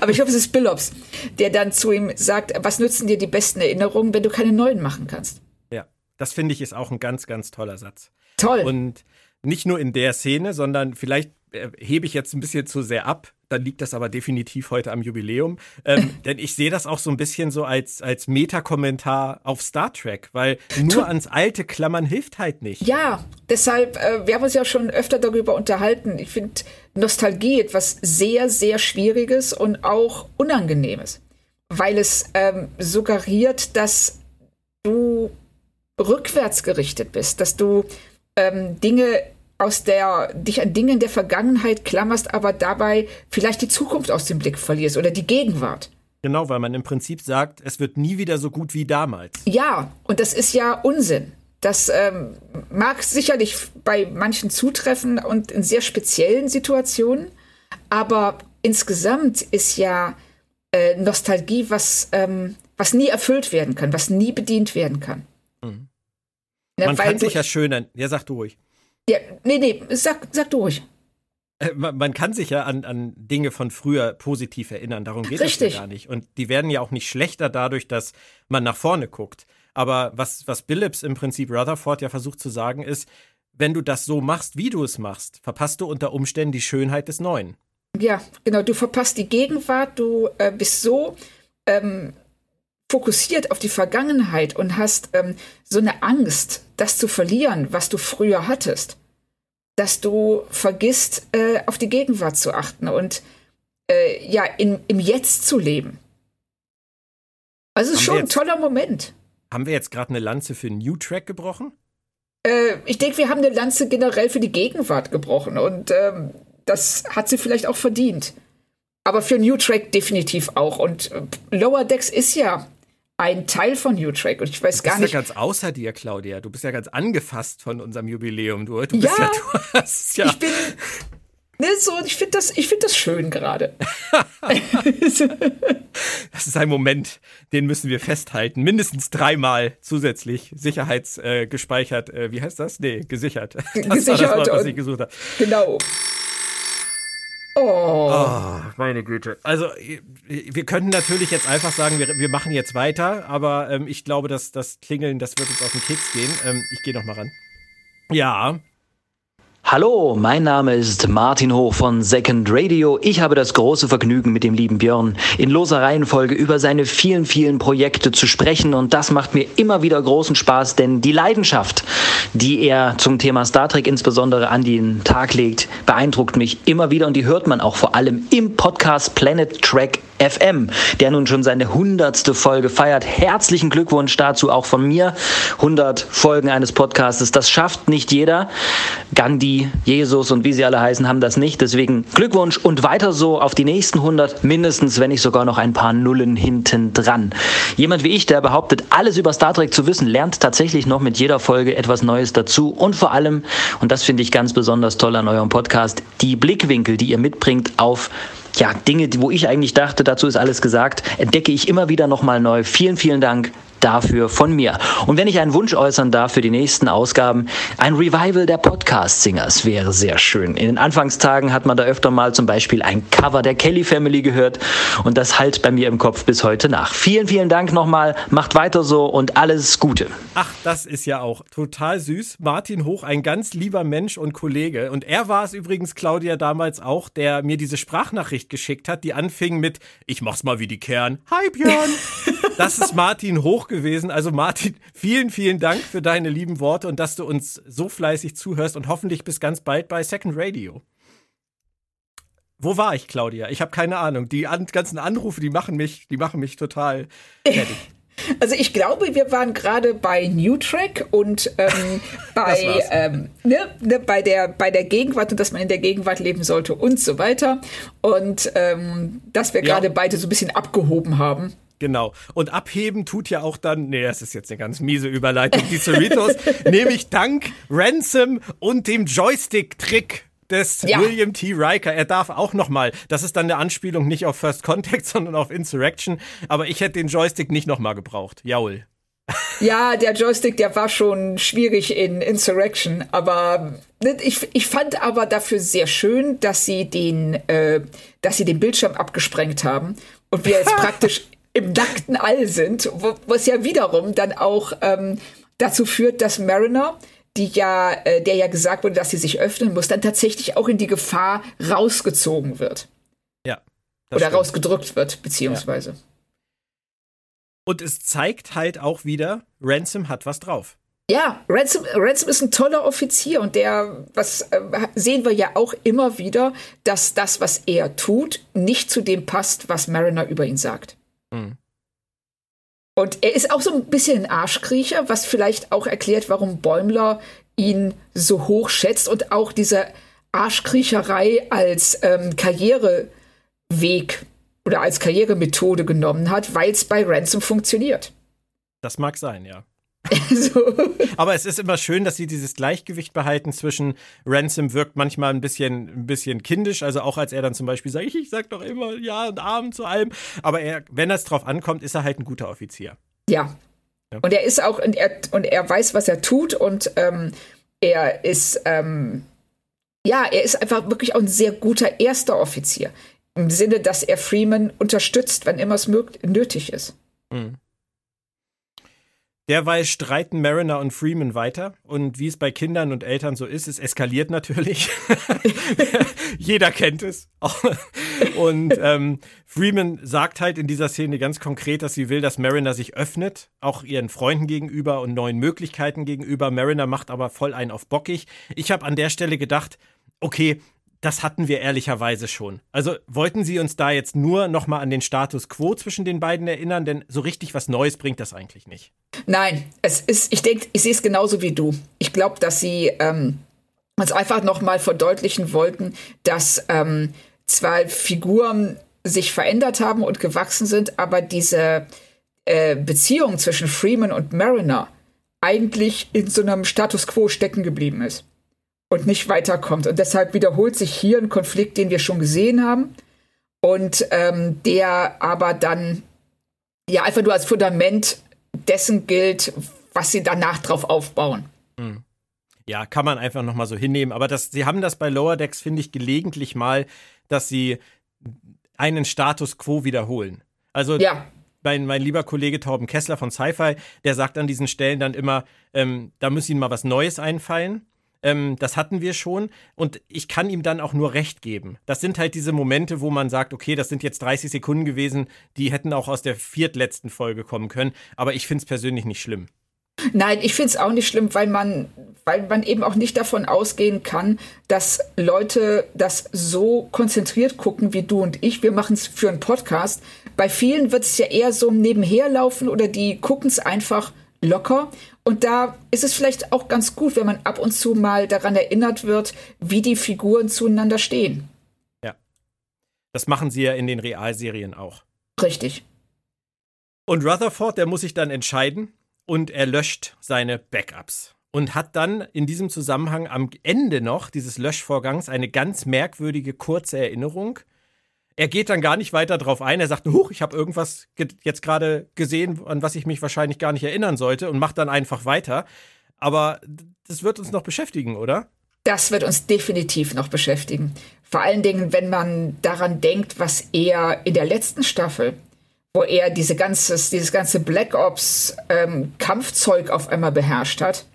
Aber ich glaube, es ist Billops, der dann zu ihm sagt, was nützen dir die besten Erinnerungen, wenn du keine neuen machen kannst? Ja, das finde ich ist auch ein ganz, ganz toller Satz. Toll. Und nicht nur in der Szene, sondern vielleicht hebe ich jetzt ein bisschen zu sehr ab dann liegt das aber definitiv heute am Jubiläum. Ähm, denn ich sehe das auch so ein bisschen so als, als Meta-Kommentar auf Star Trek, weil nur ans Alte klammern hilft halt nicht. Ja, deshalb, äh, wir haben uns ja schon öfter darüber unterhalten. Ich finde Nostalgie etwas sehr, sehr Schwieriges und auch Unangenehmes, weil es ähm, suggeriert, dass du rückwärts gerichtet bist, dass du ähm, Dinge aus der, dich an Dingen der Vergangenheit klammerst, aber dabei vielleicht die Zukunft aus dem Blick verlierst oder die Gegenwart. Genau, weil man im Prinzip sagt, es wird nie wieder so gut wie damals. Ja, und das ist ja Unsinn. Das ähm, mag sicherlich bei manchen zutreffen und in sehr speziellen Situationen, aber insgesamt ist ja äh, Nostalgie was, ähm, was nie erfüllt werden kann, was nie bedient werden kann. Mhm. Ja, man kann sich ja schön, ja, sag du ruhig. Ja, nee, nee, sag, sag du ruhig. Äh, man kann sich ja an, an Dinge von früher positiv erinnern, darum geht es ja gar nicht. Und die werden ja auch nicht schlechter dadurch, dass man nach vorne guckt. Aber was, was Billups im Prinzip Rutherford ja versucht zu sagen, ist, wenn du das so machst, wie du es machst, verpasst du unter Umständen die Schönheit des Neuen. Ja, genau, du verpasst die Gegenwart, du äh, bist so ähm, fokussiert auf die Vergangenheit und hast ähm, so eine Angst, das zu verlieren, was du früher hattest, dass du vergisst, äh, auf die Gegenwart zu achten und äh, ja, in, im Jetzt zu leben. Also es ist schon jetzt, ein toller Moment. Haben wir jetzt gerade eine Lanze für New Track gebrochen? Äh, ich denke, wir haben eine Lanze generell für die Gegenwart gebrochen und ähm, das hat sie vielleicht auch verdient. Aber für New Track definitiv auch. Und äh, Lower Decks ist ja ein Teil von New Track und ich weiß gar nicht. Du bist ja ganz außer dir, Claudia. Du bist ja ganz angefasst von unserem Jubiläum. Du, du bist ja, ja, du hast ja. Ich bin. Ne, so, ich finde das, find das schön gerade. das ist ein Moment, den müssen wir festhalten. Mindestens dreimal zusätzlich sicherheitsgespeichert. Äh, äh, wie heißt das? Nee, gesichert. Das gesichert. War das Wort, was ich gesucht habe. Genau. Oh. oh. meine Güte. Also, wir könnten natürlich jetzt einfach sagen, wir, wir machen jetzt weiter, aber ähm, ich glaube, dass das Klingeln, das wird uns auf den Keks gehen. Ähm, ich gehe noch mal ran. Ja, Hallo, mein Name ist Martin Hoch von Second Radio. Ich habe das große Vergnügen, mit dem lieben Björn in loser Reihenfolge über seine vielen, vielen Projekte zu sprechen. Und das macht mir immer wieder großen Spaß, denn die Leidenschaft, die er zum Thema Star Trek insbesondere an den Tag legt, beeindruckt mich immer wieder. Und die hört man auch vor allem im Podcast Planet Track FM, der nun schon seine hundertste Folge feiert. Herzlichen Glückwunsch dazu auch von mir. 100 Folgen eines Podcastes, das schafft nicht jeder. Gandhi, Jesus und wie sie alle heißen, haben das nicht. Deswegen Glückwunsch und weiter so auf die nächsten 100, mindestens, wenn nicht sogar noch ein paar Nullen hinten dran. Jemand wie ich, der behauptet, alles über Star Trek zu wissen, lernt tatsächlich noch mit jeder Folge etwas Neues dazu und vor allem, und das finde ich ganz besonders toll an eurem Podcast, die Blickwinkel, die ihr mitbringt auf ja, Dinge, wo ich eigentlich dachte, dazu ist alles gesagt, entdecke ich immer wieder nochmal neu. Vielen, vielen Dank dafür von mir. Und wenn ich einen Wunsch äußern darf für die nächsten Ausgaben, ein Revival der Podcast-Singers wäre sehr schön. In den Anfangstagen hat man da öfter mal zum Beispiel ein Cover der Kelly Family gehört und das halt bei mir im Kopf bis heute nach. Vielen, vielen Dank nochmal, macht weiter so und alles Gute. Ach, das ist ja auch total süß. Martin Hoch, ein ganz lieber Mensch und Kollege. Und er war es übrigens, Claudia, damals auch, der mir diese Sprachnachricht geschickt hat, die anfing mit, ich mach's mal wie die Kern. Hi Björn! Das ist Martin Hoch gewesen. Also Martin, vielen, vielen Dank für deine lieben Worte und dass du uns so fleißig zuhörst und hoffentlich bis ganz bald bei Second Radio. Wo war ich, Claudia? Ich habe keine Ahnung. Die an ganzen Anrufe, die machen mich, die machen mich total fertig. Also ich glaube, wir waren gerade bei New Track und ähm, bei, ähm, ne, ne, bei, der, bei der Gegenwart und dass man in der Gegenwart leben sollte und so weiter. Und ähm, dass wir gerade ja. beide so ein bisschen abgehoben haben. Genau. Und abheben tut ja auch dann, nee, das ist jetzt eine ganz miese Überleitung, die Cerritos, nämlich dank Ransom und dem Joystick-Trick des ja. William T. Riker. Er darf auch nochmal, das ist dann eine Anspielung nicht auf First Contact, sondern auf Insurrection, aber ich hätte den Joystick nicht nochmal gebraucht. Jaul. Ja, der Joystick, der war schon schwierig in Insurrection, aber ich, ich fand aber dafür sehr schön, dass sie den, äh, dass sie den Bildschirm abgesprengt haben und wir jetzt praktisch im nackten All sind, wo, was ja wiederum dann auch ähm, dazu führt, dass Mariner, die ja, äh, der ja gesagt wurde, dass sie sich öffnen muss, dann tatsächlich auch in die Gefahr rausgezogen wird. Ja. Oder stimmt. rausgedrückt wird, beziehungsweise. Ja. Und es zeigt halt auch wieder, Ransom hat was drauf. Ja, Ransom, Ransom ist ein toller Offizier und der, was äh, sehen wir ja auch immer wieder, dass das, was er tut, nicht zu dem passt, was Mariner über ihn sagt. Mhm. Und er ist auch so ein bisschen ein Arschkriecher, was vielleicht auch erklärt, warum Bäumler ihn so hoch schätzt und auch diese Arschkriecherei als ähm, Karriereweg oder als Karrieremethode genommen hat, weil es bei Ransom funktioniert. Das mag sein, ja. so. Aber es ist immer schön, dass sie dieses Gleichgewicht behalten zwischen Ransom wirkt manchmal ein bisschen, ein bisschen kindisch, also auch als er dann zum Beispiel sagt, ich sag doch immer Ja und Abend zu allem. Aber er, wenn es drauf ankommt, ist er halt ein guter Offizier. Ja. ja. Und er ist auch, und er, und er weiß, was er tut und ähm, er ist, ähm, ja, er ist einfach wirklich auch ein sehr guter erster Offizier. Im Sinne, dass er Freeman unterstützt, wann immer es nötig ist. Mhm. Derweil streiten Mariner und Freeman weiter. Und wie es bei Kindern und Eltern so ist, es eskaliert natürlich. Jeder kennt es. und ähm, Freeman sagt halt in dieser Szene ganz konkret, dass sie will, dass Mariner sich öffnet, auch ihren Freunden gegenüber und neuen Möglichkeiten gegenüber. Mariner macht aber voll einen auf bockig. Ich habe an der Stelle gedacht, okay, das hatten wir ehrlicherweise schon. Also wollten Sie uns da jetzt nur noch mal an den Status quo zwischen den beiden erinnern, denn so richtig was Neues bringt das eigentlich nicht. Nein, es ist, ich denke, ich sehe es genauso wie du. Ich glaube, dass sie ähm, uns einfach noch mal verdeutlichen wollten, dass ähm, zwar Figuren sich verändert haben und gewachsen sind, aber diese äh, Beziehung zwischen Freeman und Mariner eigentlich in so einem Status quo stecken geblieben ist und nicht weiterkommt. Und deshalb wiederholt sich hier ein Konflikt, den wir schon gesehen haben und ähm, der aber dann ja einfach nur als Fundament dessen gilt, was sie danach drauf aufbauen. Mhm. Ja, kann man einfach noch mal so hinnehmen. Aber das, sie haben das bei Lower Decks, finde ich, gelegentlich mal dass sie einen Status quo wiederholen. Also Ja, mein, mein lieber Kollege Torben Kessler von Sci-Fi, der sagt an diesen Stellen dann immer, ähm, da muss ihnen mal was Neues einfallen. Ähm, das hatten wir schon und ich kann ihm dann auch nur recht geben. Das sind halt diese Momente, wo man sagt, okay, das sind jetzt 30 Sekunden gewesen, die hätten auch aus der viertletzten Folge kommen können, aber ich finde es persönlich nicht schlimm. Nein, ich finde es auch nicht schlimm, weil man, weil man eben auch nicht davon ausgehen kann, dass Leute das so konzentriert gucken wie du und ich. Wir machen es für einen Podcast. Bei vielen wird es ja eher so nebenher laufen oder die gucken es einfach locker. Und da ist es vielleicht auch ganz gut, wenn man ab und zu mal daran erinnert wird, wie die Figuren zueinander stehen. Das machen sie ja in den Realserien auch. Richtig. Und Rutherford, der muss sich dann entscheiden und er löscht seine Backups. Und hat dann in diesem Zusammenhang am Ende noch dieses Löschvorgangs eine ganz merkwürdige kurze Erinnerung. Er geht dann gar nicht weiter drauf ein. Er sagt, huch, ich habe irgendwas ge jetzt gerade gesehen, an was ich mich wahrscheinlich gar nicht erinnern sollte und macht dann einfach weiter. Aber das wird uns noch beschäftigen, oder? Das wird uns definitiv noch beschäftigen. Vor allen Dingen, wenn man daran denkt, was er in der letzten Staffel, wo er diese ganzes, dieses ganze Black Ops ähm, Kampfzeug auf einmal beherrscht hat.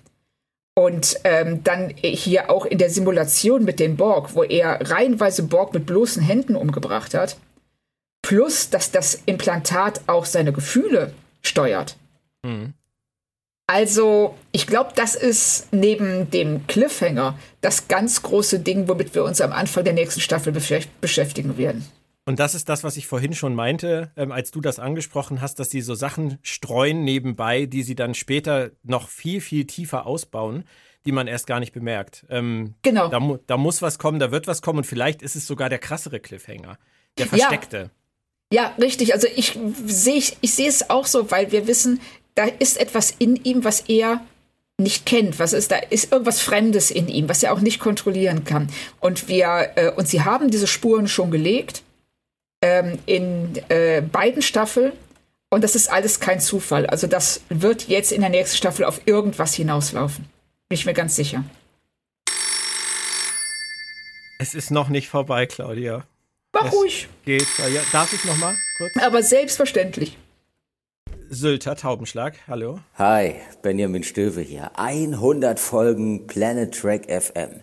Und ähm, dann hier auch in der Simulation mit den Borg, wo er reihenweise Borg mit bloßen Händen umgebracht hat. Plus, dass das Implantat auch seine Gefühle steuert. Mhm. Also, ich glaube, das ist neben dem Cliffhanger das ganz große Ding, womit wir uns am Anfang der nächsten Staffel beschäft- beschäftigen werden. Und das ist das, was ich vorhin schon meinte, ähm, als du das angesprochen hast, dass sie so Sachen streuen nebenbei, die sie dann später noch viel, viel tiefer ausbauen, die man erst gar nicht bemerkt. Ähm, Genau. Da, mu da muss was kommen, da wird was kommen und vielleicht ist es sogar der krassere Cliffhanger. Der Ja. versteckte. Ja, richtig. Also ich sehe ich, ich sehe es auch so, weil wir wissen, da ist etwas in ihm, was er nicht kennt. Was ist da ist irgendwas Fremdes in ihm, was er auch nicht kontrollieren kann. Und wir äh, und sie haben diese Spuren schon gelegt ähm, in äh, beiden Staffeln. Und das ist alles kein Zufall. Also das wird jetzt in der nächsten Staffel auf irgendwas hinauslaufen. Bin ich mir ganz sicher. Es ist noch nicht vorbei, Claudia. Mach Es ruhig. Geht. Ja, darf ich noch mal kurz? Aber selbstverständlich. Sylter Taubenschlag, hallo. Hi, Benjamin Stöve hier. 100 Folgen Planet Track FM.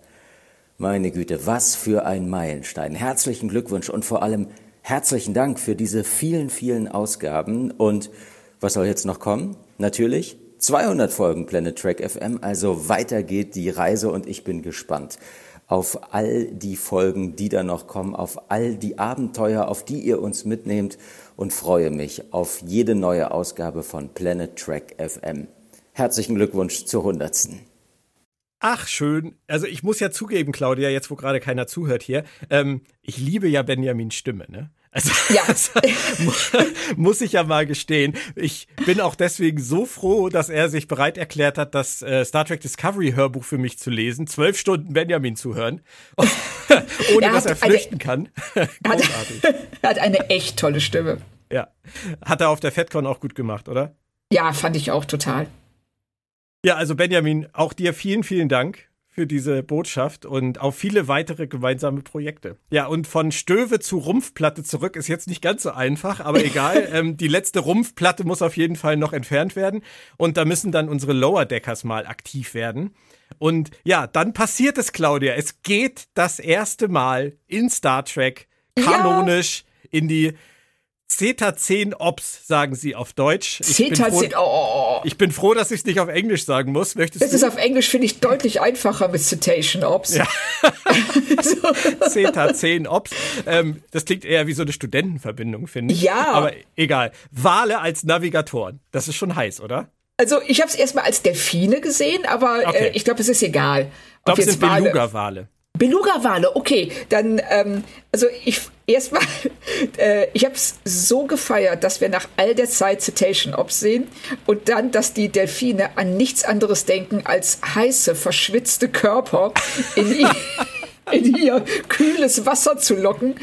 Meine Güte, was für ein Meilenstein. Herzlichen Glückwunsch und vor allem herzlichen Dank für diese vielen, vielen Ausgaben. Und was soll jetzt noch kommen? Natürlich 200 Folgen Planet Track FM. Also weiter geht die Reise und ich bin gespannt auf all die Folgen, die da noch kommen, auf all die Abenteuer, auf die ihr uns mitnehmt und freue mich auf jede neue Ausgabe von Planet Track FM. Herzlichen Glückwunsch zur hundertsten. Ach, schön. Also ich muss ja zugeben, Claudia, jetzt wo gerade keiner zuhört hier, ähm, ich liebe ja Benjamins Stimme, ne? Also, Ja. also mu- muss ich ja mal gestehen. Ich bin auch deswegen so froh, dass er sich bereit erklärt hat, das äh, Star Trek Discovery Hörbuch für mich zu lesen, zwölf Stunden Benjamin zu hören, ohne Er dass hat er eine- flüchten kann. Er hat, Großartig. er hat eine echt tolle Stimme. Ja, hat er auf der FedCon auch gut gemacht, oder? Ja, fand ich auch total. Ja, also Benjamin, auch dir vielen, vielen Dank für diese Botschaft und auf viele weitere gemeinsame Projekte. Ja, und von Stöwe zu Rumpfplatte zurück ist jetzt nicht ganz so einfach, aber egal. ähm, die letzte Rumpfplatte muss auf jeden Fall noch entfernt werden und da müssen dann unsere Lower Deckers mal aktiv werden. Und ja, dann passiert es, Claudia. Es geht das erste Mal in Star Trek kanonisch in die Zeta 10 Ops, sagen sie auf Deutsch. Ich bin Zeta froh- 10, oh, ich bin froh, dass ich es nicht auf Englisch sagen muss. Möchtest Das ist du auf Englisch, finde ich, deutlich einfacher mit Citation Ops. Ja. so. Zeta 10 Ops? Ähm, das klingt eher wie so eine Studentenverbindung, finde ich. Ja. Aber egal. Wale als Navigatoren. Das ist schon heiß, oder? Also ich habe es erstmal als Delfine gesehen, aber Okay. äh, ich glaube, es ist egal. Ich glaube, es sind Wale- Beluga-Wale. Beluga-Wale, okay. Dann, ähm, also ich erstmal, äh, ich habe es so gefeiert, dass wir nach all der Zeit Citation Ops sehen und dann, dass die Delfine an nichts anderes denken als heiße, verschwitzte Körper in ihr, in ihr kühles Wasser zu locken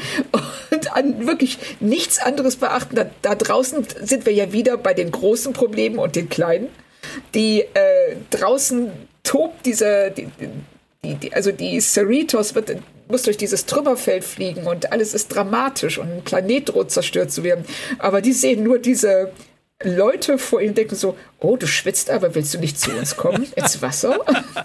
und an wirklich nichts anderes beachten. Da, da draußen sind wir ja wieder bei den großen Problemen und den kleinen. Die äh, draußen tobt diese, die, die, die, also die Cerritos wird muss durch dieses Trümmerfeld fliegen und alles ist dramatisch und ein Planet droht zerstört zu werden. Aber die sehen nur diese Leute vor ihnen denken so, oh, du schwitzt aber, willst du nicht zu uns kommen ins Wasser?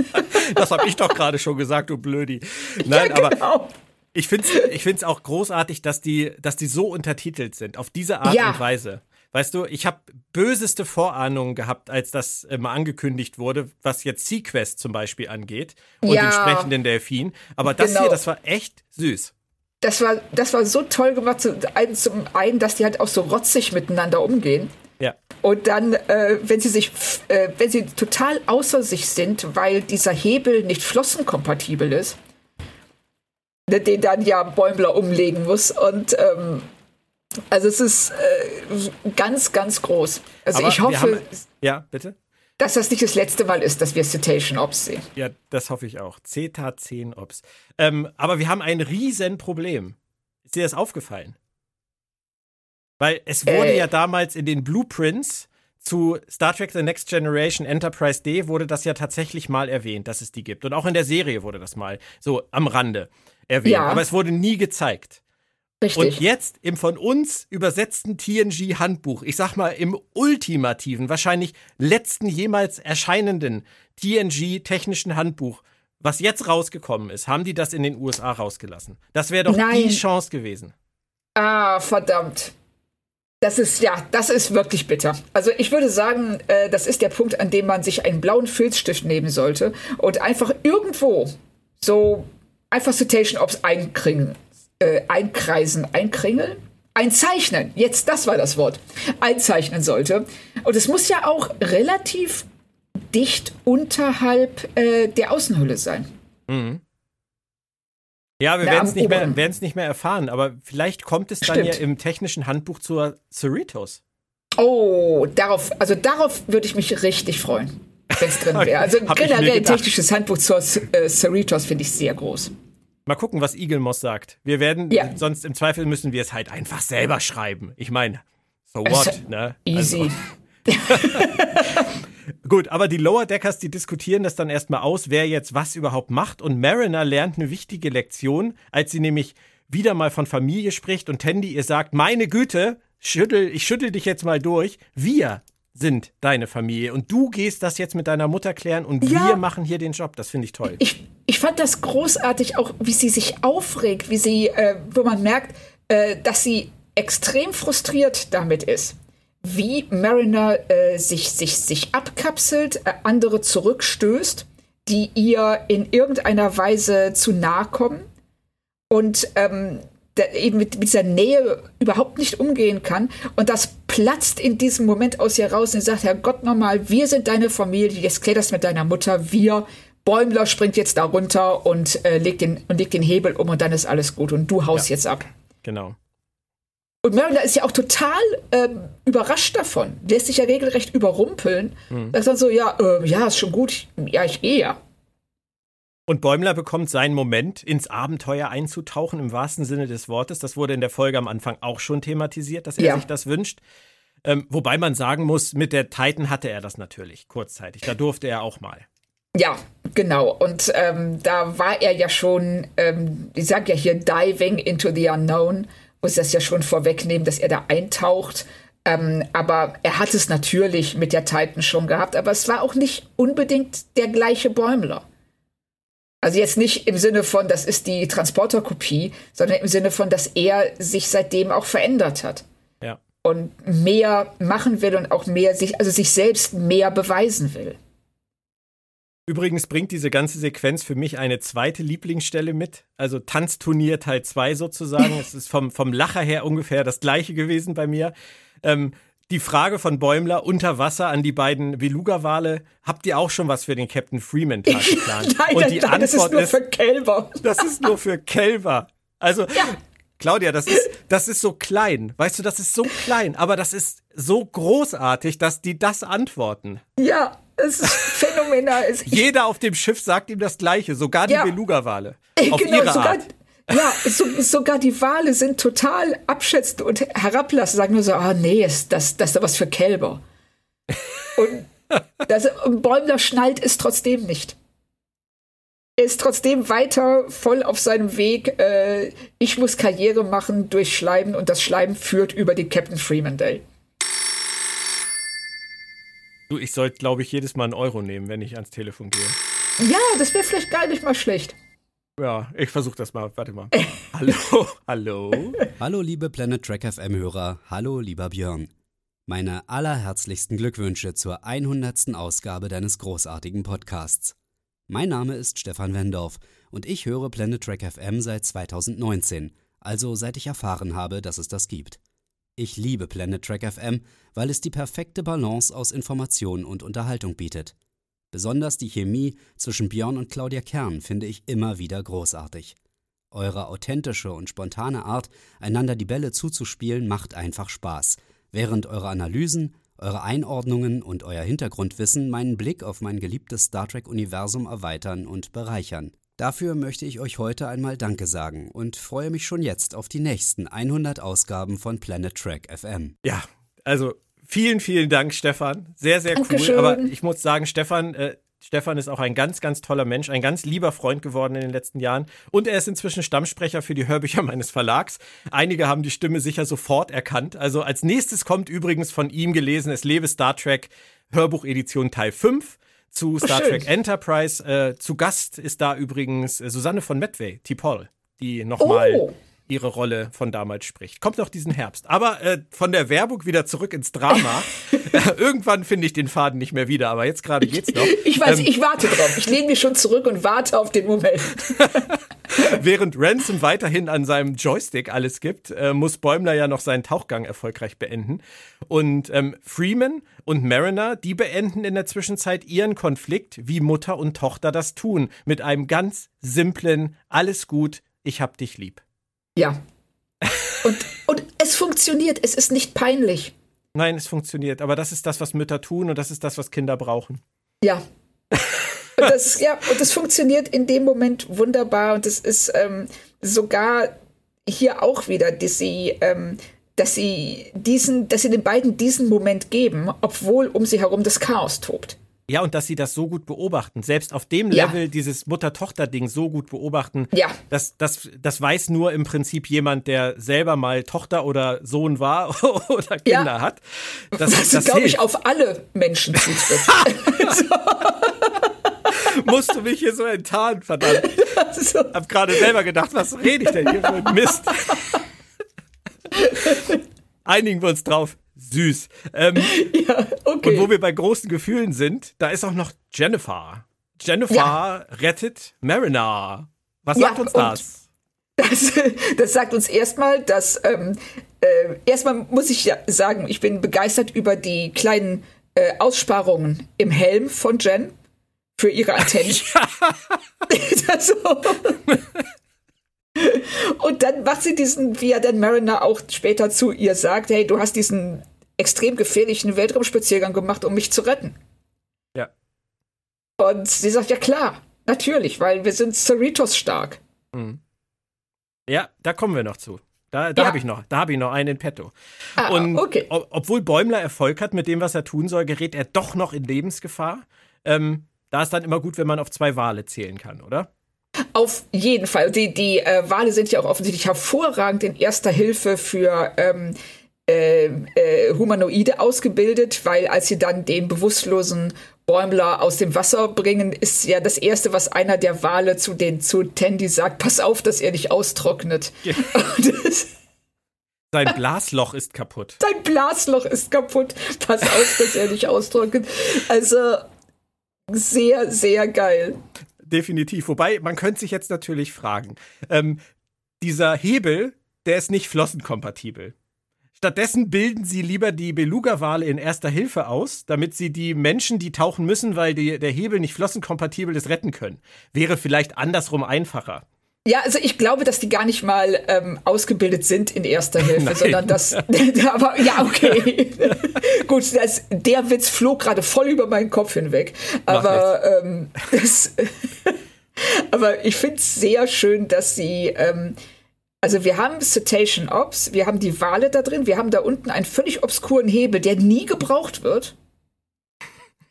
das habe ich doch gerade schon gesagt, du Blödi. Nein, ja, genau. aber ich finde es ich find's auch großartig, dass die, dass die so untertitelt sind, auf diese Art Ja. und Weise. Weißt du, ich habe böseste Vorahnungen gehabt, als das äh, mal angekündigt wurde, was jetzt Sequest zum Beispiel angeht und Ja. den sprechenden Delfin. Aber das Genau. hier, das war echt süß. Das war, das war so toll gemacht. Zum einen, zum einen, dass die halt auch so rotzig miteinander umgehen. Ja. Und dann, äh, wenn sie sich, äh, wenn sie total außer sich sind, weil dieser Hebel nicht flossenkompatibel ist, ne, den dann ja Bäumler umlegen muss. Und ähm, also es ist äh, ganz, ganz groß. Also Aber ich hoffe, haben- Ja, bitte? dass das nicht das letzte Mal ist, dass wir Citation Ops sehen. Ja, das hoffe ich auch. CETA 10 Ops. Ähm, aber wir haben ein Riesenproblem. Ist dir das aufgefallen? Weil es wurde Äh. ja damals in den Blueprints zu Star Trek The Next Generation Enterprise D wurde das ja tatsächlich mal erwähnt, dass es die gibt. Und auch in der Serie wurde das mal so am Rande erwähnt. Ja. Aber es wurde nie gezeigt. Richtig. Und jetzt im von uns übersetzten TNG-Handbuch, ich sag mal im ultimativen, wahrscheinlich letzten jemals erscheinenden TNG-technischen Handbuch, was jetzt rausgekommen ist, haben die das in den USA rausgelassen. Das wäre doch Nein. die Chance gewesen. Ah, verdammt. Das ist, ja, das ist wirklich bitter. Also ich würde sagen, äh, das ist der Punkt, an dem man sich einen blauen Filzstift nehmen sollte und einfach irgendwo so einfach Citation Ops einkringen, äh, einkreisen, einkringeln? Einzeichnen. Jetzt, das war das Wort. Einzeichnen sollte. Und es muss ja auch relativ dicht unterhalb äh, der Außenhülle sein. Ja, wir werden es nicht, mehr- nicht mehr erfahren, aber vielleicht kommt es dann Stimmt. ja im technischen Handbuch zur Cerritos. Oh, darauf, also darauf würde ich mich richtig freuen, wenn es drin wäre. Also Hab generell technisches Handbuch zur äh, Cerritos finde ich sehr groß. Mal gucken, was Igelmoss sagt. Wir werden, Ja. sonst im Zweifel müssen wir es halt einfach selber schreiben. Ich meine, so Also, what, ne? Easy. Also, Gut, aber die Lower Deckers, die diskutieren das dann erstmal aus, wer jetzt was überhaupt macht. Und Mariner lernt eine wichtige Lektion, als sie nämlich wieder mal von Familie spricht und Tandy ihr sagt, meine Güte, schüttel, ich schüttel dich jetzt mal durch. Wir sind deine Familie und du gehst das jetzt mit deiner Mutter klären und Ja. wir machen hier den Job. Das finde ich toll. Ich, ich fand das großartig, auch wie sie sich aufregt, wie sie, äh, wo man merkt, äh, dass sie extrem frustriert damit ist. Wie Mariner äh, sich, sich, sich abkapselt, äh, andere zurückstößt, die ihr in irgendeiner Weise zu nahe kommen und ähm, eben mit, dieser Nähe überhaupt nicht umgehen kann. Und das platzt in diesem Moment aus ihr raus und sagt, Herr Gott nochmal, wir sind deine Familie, jetzt klär das mit deiner Mutter, wir. Bäumler springt jetzt da runter und, äh, legt den, und legt den Hebel um und dann ist alles gut und du haust jetzt ab. Genau. Und Mariner ist ja auch total ähm, überrascht davon. Lässt sich ja regelrecht überrumpeln. Sagt dann so, ja, äh, ja, ist schon gut. Ja, ich gehe ja. Und Bäumler bekommt seinen Moment, ins Abenteuer einzutauchen, im wahrsten Sinne des Wortes. Das wurde in der Folge am Anfang auch schon thematisiert, dass er Ja. sich das wünscht. Ähm, wobei man sagen muss, mit der Titan hatte er das natürlich kurzzeitig. Da durfte er auch mal. Ja, genau. Und ähm, da war er ja schon, ähm, ich sag ja hier, diving into the unknown, muss das ja schon vorwegnehmen, dass er da eintaucht. Ähm, aber er hat es natürlich mit der Titan schon gehabt, aber es war auch nicht unbedingt der gleiche Bäumler. Also jetzt nicht im Sinne von, das ist die Transporterkopie, sondern im Sinne von, dass er sich seitdem auch verändert hat Ja. und mehr machen will und auch mehr sich, also sich selbst mehr beweisen will. Übrigens bringt diese ganze Sequenz für mich eine zweite Lieblingsstelle mit. Also Tanzturnier Teil 2 sozusagen. es ist vom, vom Lacher her ungefähr das gleiche gewesen bei mir. Ähm, die Frage von Bäumler unter Wasser an die beiden Beluga-Wale. Habt ihr auch schon was für den Captain Freeman-Tag geplant? Nein, Und die nein, das ist Antwort nur ist, für Kälber. das ist nur für Kälber. Also, Claudia, das ist, das ist so klein. Weißt du, das ist so klein, aber das ist so großartig, dass die das antworten. Ja, es ist phänomenal. Jeder auf dem Schiff sagt ihm das Gleiche, sogar die Ja. Beluga-Wale. Auf genau, ihre sogar, Art. Ja, so, sogar die Wale sind total abschätzend und herablassen, sagen nur so, ah nee, ist das, das ist doch was für Kälber. Und, das, und Bäumler schnallt es trotzdem nicht. er ist trotzdem weiter voll auf seinem Weg. Äh, ich muss Karriere machen durch Schleimen und das Schleimen führt über den Captain Freeman Day. Du, ich sollte, glaube ich, jedes Mal einen Euro nehmen, wenn ich ans Telefon gehe. Ja, das wäre vielleicht gar nicht mal schlecht. Ja, ich versuche das mal. Warte mal. hallo, hallo. Hallo, liebe Planet Track FM-Hörer. Hallo, lieber Björn. Meine allerherzlichsten Glückwünsche zur 100. Ausgabe deines großartigen Podcasts. Mein Name ist Stefan Wendorf und ich höre Planet Track FM seit 2019, also seit ich erfahren habe, dass es das gibt. Ich liebe Planet Track FM, weil es die perfekte Balance aus Information und Unterhaltung bietet. Besonders die Chemie zwischen Björn und Claudia Kern finde ich immer wieder großartig. Eure authentische und spontane Art, einander die Bälle zuzuspielen, macht einfach Spaß, während eure Analysen, eure Einordnungen und euer Hintergrundwissen meinen Blick auf mein geliebtes Star Trek-Universum erweitern und bereichern. Dafür möchte ich euch heute einmal Danke sagen und freue mich schon jetzt auf die nächsten 100 Ausgaben von Planet Trek FM. Ja, also vielen, vielen Dank, Stefan. Sehr, sehr Dankeschön. cool. Aber ich muss sagen, Stefan, äh, Stefan ist auch ein ganz, ganz toller Mensch, ein ganz lieber Freund geworden in den letzten Jahren. Und er ist inzwischen Stammsprecher für die Hörbücher meines Verlags. Einige haben die Stimme sicher sofort erkannt. Also als nächstes kommt übrigens von ihm gelesen, es lebe Star Trek Hörbuchedition Teil 5 zu Star schön. Trek Enterprise. Äh, zu Gast ist da übrigens äh, Susanne von Medway, T'Pol, die nochmal Oh. Ihre Rolle von damals spricht. Kommt noch diesen Herbst. Aber äh, von der Werbung wieder zurück ins Drama. äh, irgendwann finde ich den Faden nicht mehr wieder, aber jetzt gerade geht's noch. Ich weiß, Ähm, ich warte drauf. Ich lehne mich schon zurück und warte auf den Moment. Während Ransom weiterhin an seinem Joystick alles gibt, äh, muss Bäumler ja noch seinen Tauchgang erfolgreich beenden. Und ähm, Freeman und Mariner, die beenden in der Zwischenzeit ihren Konflikt, wie Mutter und Tochter das tun, mit einem ganz simplen Alles gut, ich hab dich lieb. Ja. Und, und es funktioniert. Es ist nicht peinlich. Nein, es funktioniert, aber das ist das, was Mütter tun und das ist das, was Kinder brauchen. Ja. Und das, ja, und das funktioniert in dem Moment wunderbar. Und es ist ähm, sogar hier auch wieder, dass sie, ähm, dass sie diesen, dass sie den beiden diesen Moment geben, obwohl um sie herum das Chaos tobt. Ja, und dass sie das so gut beobachten, selbst auf dem Ja. Level dieses Mutter-Tochter-Ding so gut beobachten, Ja. das, das, das weiß nur im Prinzip jemand, der selber mal Tochter oder Sohn war oder Kinder Ja. hat. Das, Was, das glaube ich, auf alle Menschen zutrifft. Musst du mich hier so enttarnen, verdammt. also, Hab gerade selber gedacht, was rede ich denn hier für ein Mist? Einigen wir uns drauf. Süß. Ähm, ja, okay. Und wo wir bei großen Gefühlen sind, da ist auch noch Jennifer. Jennifer Ja. rettet Mariner. Was Ja, sagt uns und- das? Das, das sagt uns erstmal, dass ähm, äh, erstmal muss ich ja sagen, ich bin begeistert über die kleinen äh, Aussparungen im Helm von Jen für ihre Antennen. Und dann macht sie diesen, wie ja dann Mariner auch später zu ihr sagt, hey, du hast diesen extrem gefährlichen Weltraumspaziergang gemacht, um mich zu retten. Ja. Und sie sagt, ja klar, natürlich, weil wir sind Cerritos stark. Ja, da kommen wir noch zu. Da, da Ja. habe ich noch, da habe ich noch einen in petto. Ah, Und okay. ob, obwohl Bäumler Erfolg hat mit dem, was er tun soll, gerät er doch noch in Lebensgefahr. Ähm, da ist dann immer gut, wenn man auf zwei Wale zählen kann, oder? Auf jeden Fall. Die, die äh, Wale sind ja auch offensichtlich hervorragend in erster Hilfe für ähm, äh, äh, Humanoide ausgebildet, weil als sie dann den bewusstlosen Bäumler aus dem Wasser bringen, ist ja das Erste, was einer der Wale zu den zu Tandy sagt, pass auf, dass er nicht austrocknet. Das, Sein Blasloch ist kaputt. Dein Blasloch ist kaputt. Pass auf, dass er nicht austrocknet. Also sehr, sehr geil. Definitiv. Wobei, man könnte sich jetzt natürlich fragen, ähm, dieser Hebel, der ist nicht flossenkompatibel. Stattdessen bilden sie lieber die Beluga-Wale in erster Hilfe aus, damit sie die Menschen, die tauchen müssen, weil die, der Hebel nicht flossenkompatibel ist, retten können. Wäre vielleicht andersrum einfacher. Ja, also ich glaube, dass die gar nicht mal ähm, ausgebildet sind in erster Hilfe, Nein. sondern dass. aber ja, okay. Gut, das, der Witz flog gerade voll über meinen Kopf hinweg. Aber ähm, das, aber ich finde es sehr schön, dass sie. Ähm, also wir haben Cetacean Ops, wir haben die Wale da drin, wir haben da unten einen völlig obskuren Hebel, der nie gebraucht wird.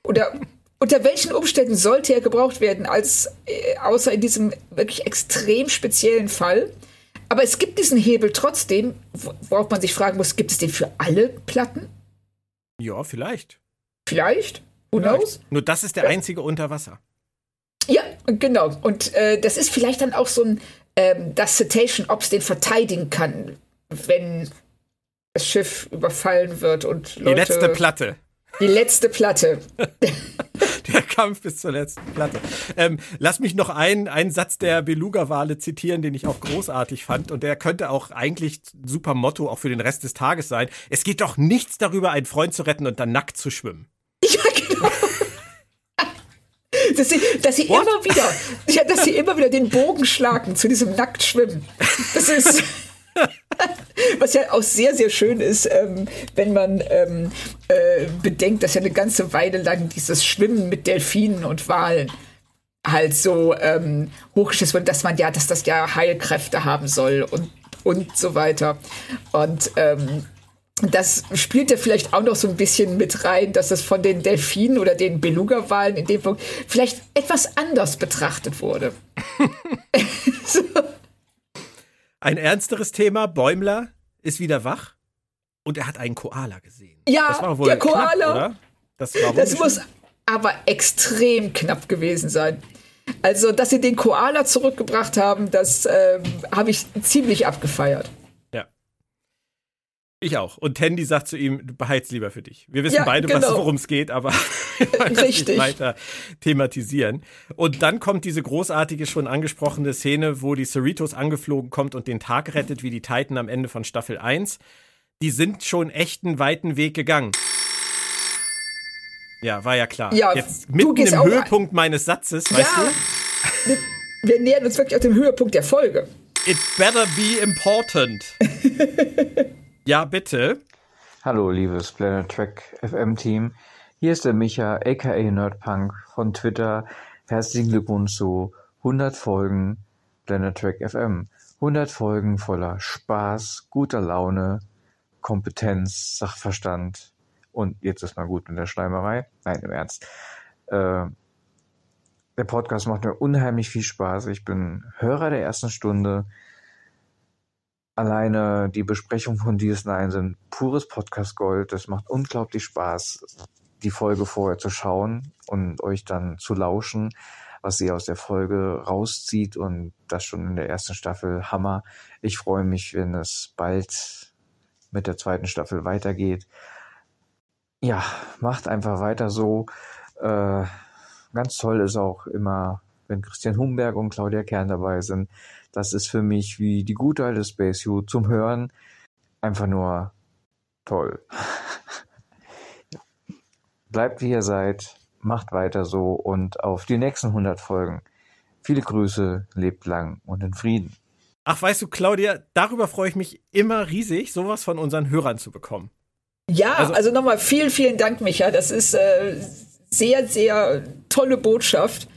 Oder unter welchen Umständen sollte er gebraucht werden, als äh, außer in diesem wirklich extrem speziellen Fall? Aber es gibt diesen Hebel trotzdem, worauf man sich fragen muss, gibt es den für alle Platten? Ja, vielleicht. Vielleicht? Who knows? Nur das ist der einzige unter Wasser. Ja, genau. Und äh, das ist vielleicht dann auch so ein, ähm, das Citation, ob es den verteidigen kann, wenn das Schiff überfallen wird und Leute. Die letzte Platte. Die letzte Platte. der Kampf bis zur letzten Platte. Ähm, lass mich noch einen, einen Satz der Beluga-Wale zitieren, den ich auch großartig fand. Und der könnte auch eigentlich ein super Motto auch für den Rest des Tages sein. Es geht doch nichts darüber, einen Freund zu retten und dann nackt zu schwimmen. Ja, genau. Dass sie, dass sie immer wieder, ja, dass sie immer wieder den Bogen schlagen zu diesem Nacktschwimmen. Das ist. Was ja auch sehr, sehr schön ist, ähm, wenn man ähm, äh, bedenkt, dass ja eine ganze Weile lang dieses Schwimmen mit Delfinen und Walen halt so ähm, hochgeschätzt wird, dass man ja, dass das ja Heilkräfte haben soll und, und so weiter. Und ähm, das spielt ja vielleicht auch noch so ein bisschen mit rein, dass es von den Delfinen oder den Beluga-Walen in dem Punkt vielleicht etwas anders betrachtet wurde. so. Ein ernsteres Thema, Bäumler ist wieder wach und er hat einen Koala gesehen. Ja, der Koala. Knapp, das, das muss aber extrem knapp gewesen sein. Also, dass sie den Koala zurückgebracht haben, das äh, habe ich ziemlich abgefeiert. Ich auch. Und Tandy sagt zu ihm, du beheizt lieber für dich. Wir wissen ja, beide, genau. worum es geht, aber nicht weiter thematisieren. Und dann kommt diese großartige, schon angesprochene Szene, wo die Cerritos angeflogen kommt und den Tag rettet, wie die Titan am Ende von Staffel 1. Die sind schon echt einen weiten Weg gegangen. Ja, war ja klar. Ja, Jetzt mitten im Höhepunkt meines Satzes, ja, weißt du? Wir, wir nähern uns wirklich auf dem Höhepunkt der Folge. It better be important. Ja, bitte. Hallo, liebes Planet Track FM Team. Hier ist der Micha, aka Nerdpunk von Twitter. Herzlichen Glückwunsch zu 100 Folgen Planet Track FM. 100 Folgen voller Spaß, guter Laune, Kompetenz, Sachverstand und jetzt ist mal gut mit der Schleimerei. Nein, im Ernst. Äh, der Podcast macht mir unheimlich viel Spaß. Ich bin Hörer der ersten Stunde. Alleine die Besprechung von DS9 sind pures Podcast Gold. Es macht unglaublich Spaß, die Folge vorher zu schauen und euch dann zu lauschen, was sie aus der Folge rauszieht und das schon in der ersten Staffel Hammer. Ich freue mich, wenn es bald mit der zweiten Staffel weitergeht. Ja, macht einfach weiter so. Äh, ganz toll ist auch immer, wenn Christian Humberg und Claudia Kern dabei sind. Das ist für mich wie die gute alte Space U zum Hören einfach nur toll. Bleibt wie ihr seid, macht weiter so und auf die nächsten 100 Folgen. Viele Grüße, lebt lang und in Frieden. Ach, weißt du, Claudia, darüber freue ich mich immer riesig, sowas von unseren Hörern zu bekommen. Ja, also, also nochmal vielen, vielen Dank, Micha. Das ist äh, sehr, sehr tolle Botschaft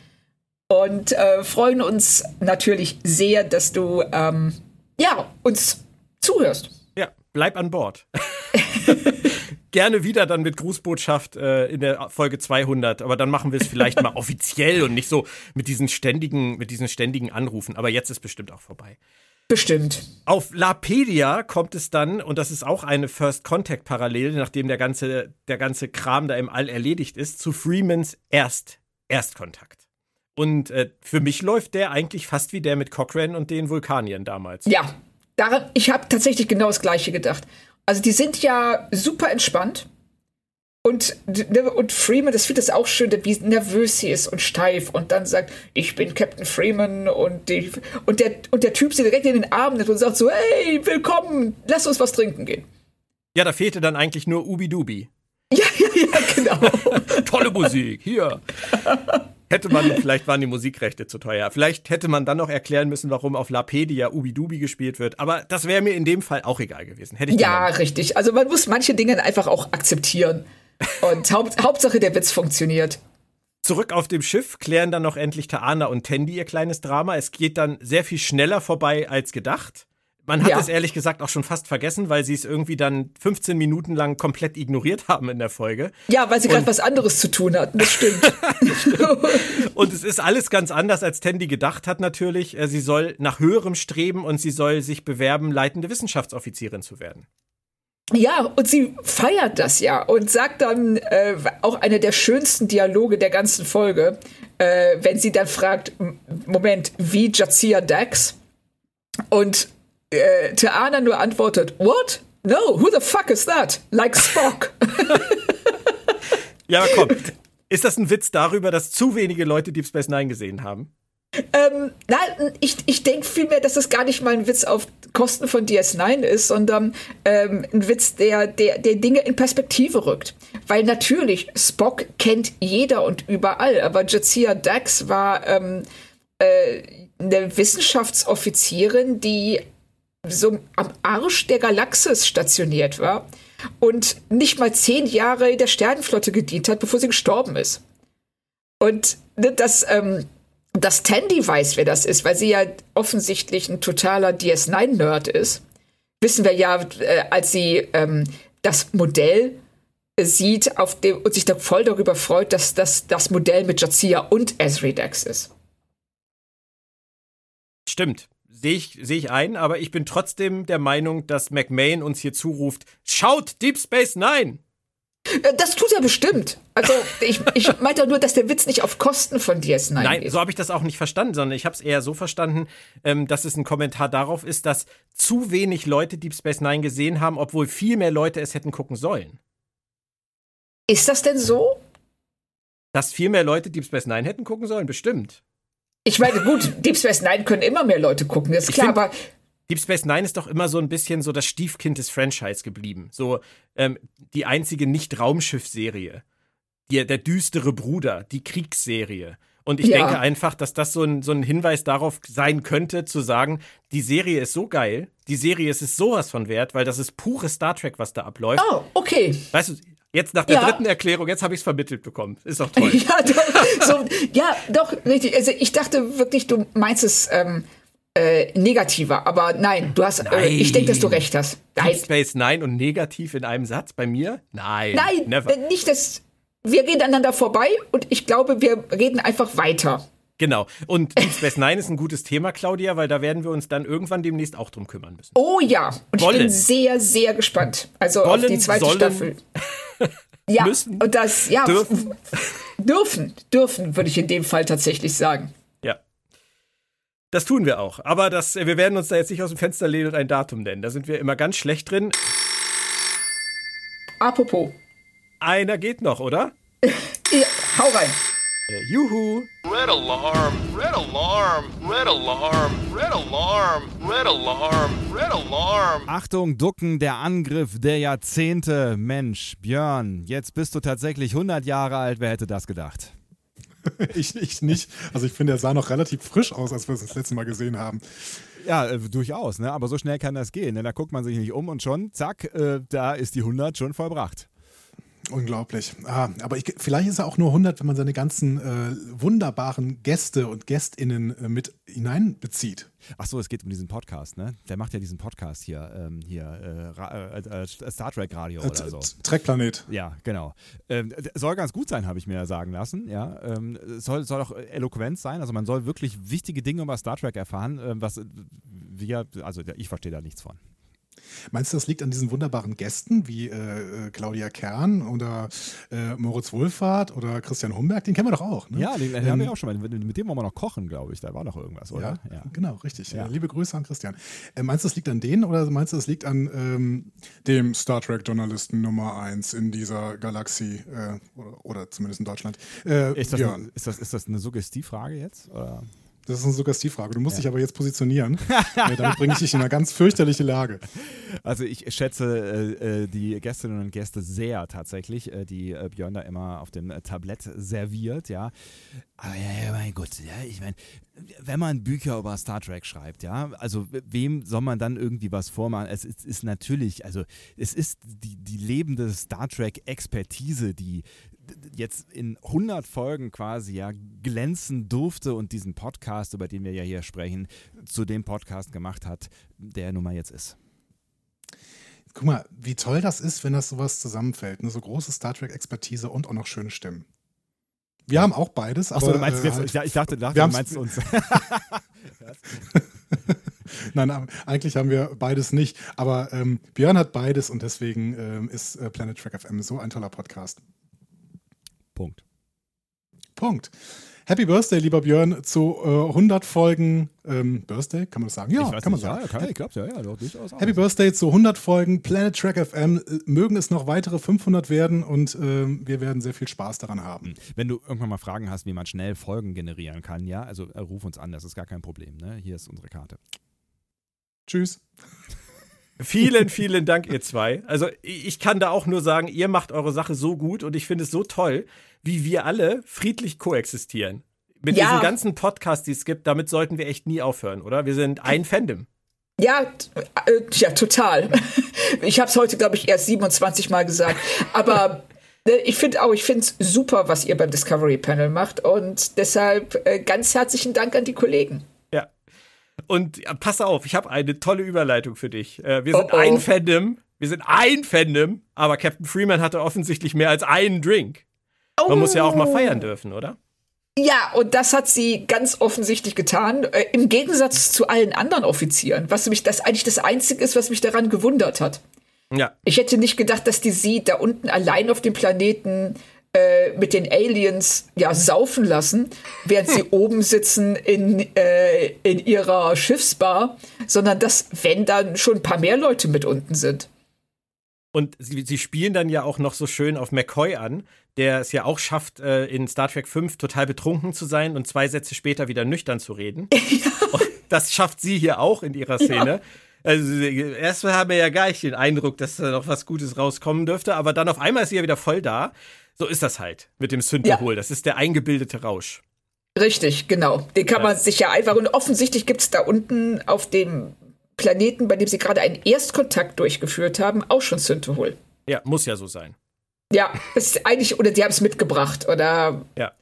und äh, freuen uns natürlich sehr, dass du ähm, ja, uns zuhörst. Ja, bleib an Bord. Gerne wieder dann mit Grußbotschaft äh, in der Folge 200, aber dann machen wir es vielleicht mal offiziell und nicht so mit diesen ständigen, mit diesen ständigen Anrufen. Aber jetzt ist bestimmt auch vorbei. Bestimmt. Auf Lapedia kommt es dann, und das ist auch eine First Contact Parallele, nachdem der ganze, der ganze Kram da im All erledigt ist, zu Freemans Erst, Erstkontakt. Und äh, für mich läuft der eigentlich fast wie der mit Cochrane und den Vulkaniern damals. Ja, daran, ich habe tatsächlich genau das Gleiche gedacht. Also die sind ja super entspannt. Und, ne, und Freeman, das finde ich auch schön, wie nervös sie ist und steif und dann sagt, ich bin Captain Freeman und, die, und, der, und der Typ sie direkt in den Arm nimmt und sagt so, hey, willkommen, lass uns was trinken gehen. Ja, da fehlte dann eigentlich nur Ubi Dubi. Ja, ja, ja, genau. Tolle Musik, hier. Hätte man, vielleicht waren die Musikrechte zu teuer. Vielleicht hätte man dann noch erklären müssen, warum auf Lapedia Ubi-Dubi gespielt wird. Aber das wäre mir in dem Fall auch egal gewesen. Hätte ich ja, richtig. Also man muss manche Dinge einfach auch akzeptieren. Und Haupt, Hauptsache der Witz funktioniert. Zurück auf dem Schiff klären dann noch endlich Taana und Tandy ihr kleines Drama. Es geht dann sehr viel schneller vorbei als gedacht. Man hat Ja. es ehrlich gesagt auch schon fast vergessen, weil sie es irgendwie dann 15 Minuten lang komplett ignoriert haben in der Folge. Ja, weil sie gerade was anderes zu tun hatten, das stimmt. Und es ist alles ganz anders, als Tandy gedacht hat natürlich. Äh, Sie soll nach höherem streben und sie soll sich bewerben, leitende Wissenschaftsoffizierin zu werden. Ja, und sie feiert das ja und sagt dann äh, auch einer der schönsten Dialoge der ganzen Folge, äh, wenn sie dann fragt, Moment, wie Jazia Dax? Und äh, Teana nur antwortet, what? No, who the fuck is that? Like Spock. Ja, komm. Ist das ein Witz darüber, dass zu wenige Leute Deep Space Nine gesehen haben? Ähm, nein, ich, ich denke vielmehr, dass es gar nicht mal ein Witz auf Kosten von DS9 ist, sondern ähm, ein Witz, der, der, der Dinge in Perspektive rückt. Weil natürlich, Spock kennt jeder und überall, aber Jazia Dax war ähm, äh, eine Wissenschaftsoffizierin, die so am Arsch der Galaxis stationiert war und nicht mal zehn Jahre in der Sternenflotte gedient hat, bevor sie gestorben ist. Und ne, das, ähm, dass Tandy weiß, wer das ist, weil sie ja offensichtlich ein totaler DS9-Nerd ist, wissen wir ja, äh, als sie ähm, das Modell äh, sieht auf dem, und sich da voll darüber freut, dass das das Modell mit Jazia und Ezri Dex ist. Stimmt. Sehe ich, sehe ich ein, aber ich bin trotzdem der Meinung, dass McMahon uns hier zuruft, schaut Deep Space Nine! Äh, Das tut er bestimmt. Also ich, ich meinte nur, dass der Witz nicht auf Kosten von DS9 Nein, geht. so habe ich das auch nicht verstanden, sondern ich habe es eher so verstanden, ähm, dass es ein Kommentar darauf ist, dass zu wenig Leute Deep Space Nine gesehen haben, obwohl viel mehr Leute es hätten gucken sollen. Ist das denn so? Dass viel mehr Leute Deep Space Nine hätten gucken sollen, bestimmt. Ich meine, gut, Deep Space Nine können immer mehr Leute gucken, ist Ich klar, aber Deep Space Nine ist doch immer so ein bisschen so das Stiefkind des Franchise geblieben. So ähm, die einzige Nicht-Raumschiff-Serie. Der düstere Bruder, die Kriegsserie. Und ich Ja. denke einfach, dass das so ein, so ein Hinweis darauf sein könnte, zu sagen, die Serie ist so geil, die Serie ist es sowas von wert, weil das ist pure Star Trek, was da abläuft. Oh, okay. Weißt du, jetzt nach der Ja. dritten Erklärung, jetzt habe ich es vermittelt bekommen. Ist doch toll. Ja, doch, so, ja, doch, richtig. Also ich dachte wirklich, du meinst es ähm, äh, negativer, aber nein, du hast, äh, ich denke, dass du recht hast. Nein, Deep Space Nine und negativ in einem Satz bei mir? Nein. nein, never. äh, nicht das. Wir reden aneinander vorbei und ich glaube, wir reden einfach weiter. Genau. Und Deep Space Nine ist ein gutes Thema, Claudia, weil da werden wir uns dann irgendwann demnächst auch drum kümmern müssen. Oh ja, und ich Wollen. bin sehr, sehr gespannt. Also Wollen, auf die zweite sollen, Staffel. Ja, müssen, und das, ja, dürfen. dürfen, dürfen, würde ich in dem Fall tatsächlich sagen. Ja. Das tun wir auch. Aber das, wir werden uns da jetzt nicht aus dem Fenster lehnen und ein Datum nennen. Da sind wir immer ganz schlecht drin. Apropos, Einer geht noch, oder? ja, hau rein. Äh, juhu. Red alarm, red alarm, red alarm, red alarm, red alarm, red alarm. Achtung, Ducken, der Angriff der Jahrzehnte. Mensch, Björn, jetzt bist du tatsächlich 100 Jahre alt. Wer hätte das gedacht? Ich, ich nicht. Also ich finde, er sah noch relativ frisch aus, als wir es das letzte Mal gesehen haben. Ja, äh, durchaus, ne? aber so schnell kann das gehen. Ne? Da guckt man sich nicht um und schon, zack, äh, da ist die 100 schon vollbracht. Unglaublich. Ah, aber ich, vielleicht ist er auch nur 100, wenn man seine ganzen äh, wunderbaren Gäste und GästInnen äh, mit hineinbezieht. Ach so, es geht um diesen Podcast, ne? Der macht ja diesen Podcast hier, ähm, hier äh, Ra äh, äh, Star Trek Radio Äh, oder so. Trackplanet. Ja, genau. Ähm, soll ganz gut sein, habe ich mir sagen lassen. Ja, ähm, soll, soll auch eloquent sein. Also man soll wirklich wichtige Dinge über Star Trek erfahren, ähm, was wir, also ich verstehe da nichts von. Meinst du, das liegt an diesen wunderbaren Gästen wie äh, äh, Claudia Kern oder äh, Moritz Wohlfahrt oder Christian Humberg? Den kennen wir doch auch. Ne? Ja, den, den Ähm, haben wir auch schon mal. Mit dem wollen wir noch kochen, glaube ich. Da war noch irgendwas, oder? Ja, genau, richtig. Ja. Liebe Grüße an Christian. Äh, meinst du, das liegt an denen oder meinst du, das liegt an ähm, dem Star Trek-Journalisten Nummer 1 in dieser Galaxie äh, oder, oder zumindest in Deutschland? Äh, Ist das, Björn. eine, ist, das, ist das eine Suggestivfrage jetzt? Oder? Das ist eine Suggestivfrage. Du musst Ja. dich aber jetzt positionieren. äh, damit bringe ich dich in eine ganz fürchterliche Lage. Also ich schätze äh, äh, die Gästinnen und Gäste sehr tatsächlich, äh, die äh, Björn da immer auf dem äh, Tablett serviert, ja. Aber ja, ja, mein Gott, ja, ich meine, wenn man Bücher über Star Trek schreibt, ja, also wem soll man dann irgendwie was vormachen? Es ist, ist natürlich, also es ist die, die lebende Star Trek-Expertise, die jetzt in 100 Folgen quasi ja glänzen durfte und diesen Podcast, über den wir ja hier sprechen, zu dem Podcast gemacht hat, der nun mal jetzt ist. Guck mal, wie toll das ist, wenn das sowas zusammenfällt. Ne? So große Star Trek-Expertise und auch noch schöne Stimmen. Wir haben auch beides. Achso, du meinst äh, jetzt, halt, ich, ich dachte, dachte wir du meinst uns. Nein, eigentlich haben wir beides nicht. Aber ähm, Björn hat beides und deswegen ähm, ist äh, Planet Track FM so ein toller Podcast. Punkt. Punkt. Happy Birthday, lieber Björn, zu äh, 100 Folgen ähm, Birthday, kann man das sagen? Ja, kann man nicht, sagen. Ja, kann, ich glaube ja, ja, doch, durchaus. Happy Birthday zu 100 Folgen Planet Track FM. Äh, Mögen es noch weitere 500 werden und ähm, wir werden sehr viel Spaß daran haben. Wenn du irgendwann mal Fragen hast, wie man schnell Folgen generieren kann, ja, also äh, ruf uns an, das ist gar kein Problem. Ne? Hier ist unsere Karte. Tschüss. Vielen, vielen Dank, ihr zwei. Also ich kann da auch nur sagen, ihr macht eure Sache so gut und ich finde es so toll, wie wir alle friedlich koexistieren. Mit Ja. diesen ganzen Podcasts, die es gibt, damit sollten wir echt nie aufhören, oder? Wir sind ein Fandom. Ja, äh, ja, total. Ich habe es heute, glaube ich, erst 27 Mal gesagt. Aber äh, ich finde auch, ich finde es super, was ihr beim Discovery Panel macht. Und deshalb äh, ganz herzlichen Dank an die Kollegen. Und pass auf, ich habe eine tolle Überleitung für dich. Äh, wir sind Oh, oh. ein Fandom. Wir sind ein Fandom, aber Captain Freeman hatte offensichtlich mehr als einen Drink. Man muss ja auch mal feiern dürfen, oder? Ja, und das hat sie ganz offensichtlich getan, äh, im Gegensatz zu allen anderen Offizieren, was mich das eigentlich das Einzige ist, was mich daran gewundert hat. Ja. Ich hätte nicht gedacht, dass die sie da unten allein auf dem Planeten äh, mit den Aliens ja saufen lassen, während sie oben sitzen in, äh, in ihrer Schiffsbar, sondern dass, wenn dann schon ein paar mehr Leute mit unten sind. Und sie, sie spielen dann ja auch noch so schön auf McCoy an, der es ja auch schafft, äh, in Star Trek 5 total betrunken zu sein und zwei Sätze später wieder nüchtern zu reden. Und das schafft sie hier auch in ihrer Szene. Also erst haben wir ja gar nicht den Eindruck, dass da noch was Gutes rauskommen dürfte, aber dann auf einmal ist sie ja wieder voll da. So ist das halt mit dem Synthehol. Das ist der eingebildete Rausch. Richtig, genau. Den kann man sich ja einfach. Und offensichtlich gibt es da unten auf dem Planeten, bei dem sie gerade einen Erstkontakt durchgeführt haben, auch schon Synthehol. Ja, muss ja so sein. Ja, das ist eigentlich, oder die haben es mitgebracht, oder Ja.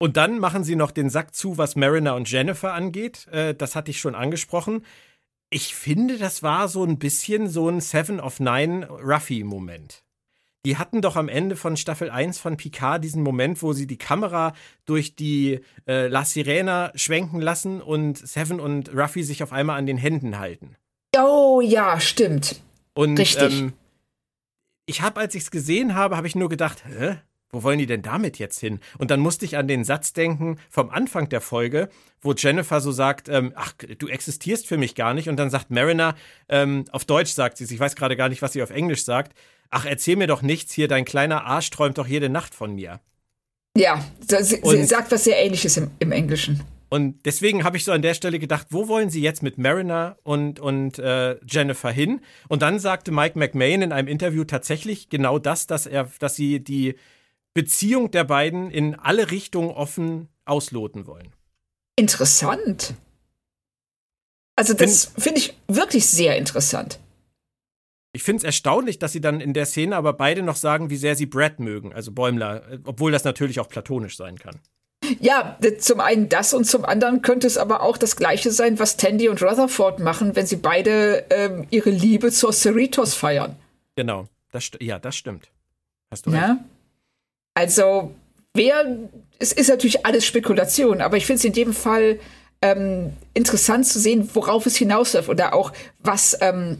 Und dann machen sie noch den Sack zu, was Mariner und Jennifer angeht. Äh, das hatte ich schon angesprochen. Ich finde, das war so ein bisschen so ein Seven of Nine Ruffy-Moment. Die hatten doch am Ende von Staffel 1 von Picard diesen Moment, wo sie die Kamera durch die äh, La Sirena schwenken lassen und Seven und Ruffy sich auf einmal an den Händen halten. Oh ja, stimmt. Und Richtig. Ähm, ich habe, als ich es gesehen habe, habe ich nur gedacht, hä? Wo wollen die denn damit jetzt hin? Und dann musste ich an den Satz denken vom Anfang der Folge, wo Jennifer so sagt, ähm, ach, du existierst für mich gar nicht. Und dann sagt Mariner, ähm, auf Deutsch sagt sie es, ich weiß gerade gar nicht, was sie auf Englisch sagt, ach, erzähl mir doch nichts hier, dein kleiner Arsch träumt doch jede Nacht von mir. Ja, sie, sie Und- sagt was sehr ähnliches im, im Englischen. Und deswegen habe ich so an der Stelle gedacht, wo wollen sie jetzt mit Mariner und, und äh, Jennifer hin? Und dann sagte Mike McMahon in einem Interview tatsächlich genau das, dass er, dass sie die Beziehung der beiden in alle Richtungen offen ausloten wollen. Interessant. Also das finde ich wirklich sehr interessant. Ich finde es erstaunlich, dass sie dann in der Szene aber beide noch sagen, wie sehr sie Brad mögen, also Bäumler, äh, obwohl das natürlich auch platonisch sein kann. Ja, zum einen das und zum anderen könnte es aber auch das Gleiche sein, was Tandy und Rutherford machen, wenn sie beide ähm, ihre Liebe zur Cerritos feiern. Genau, das, ja, das stimmt. Hast du recht. Ja? Also, wer, es ist natürlich alles Spekulation, aber ich finde es in dem Fall ähm, interessant zu sehen, worauf es hinausläuft oder auch, was ähm,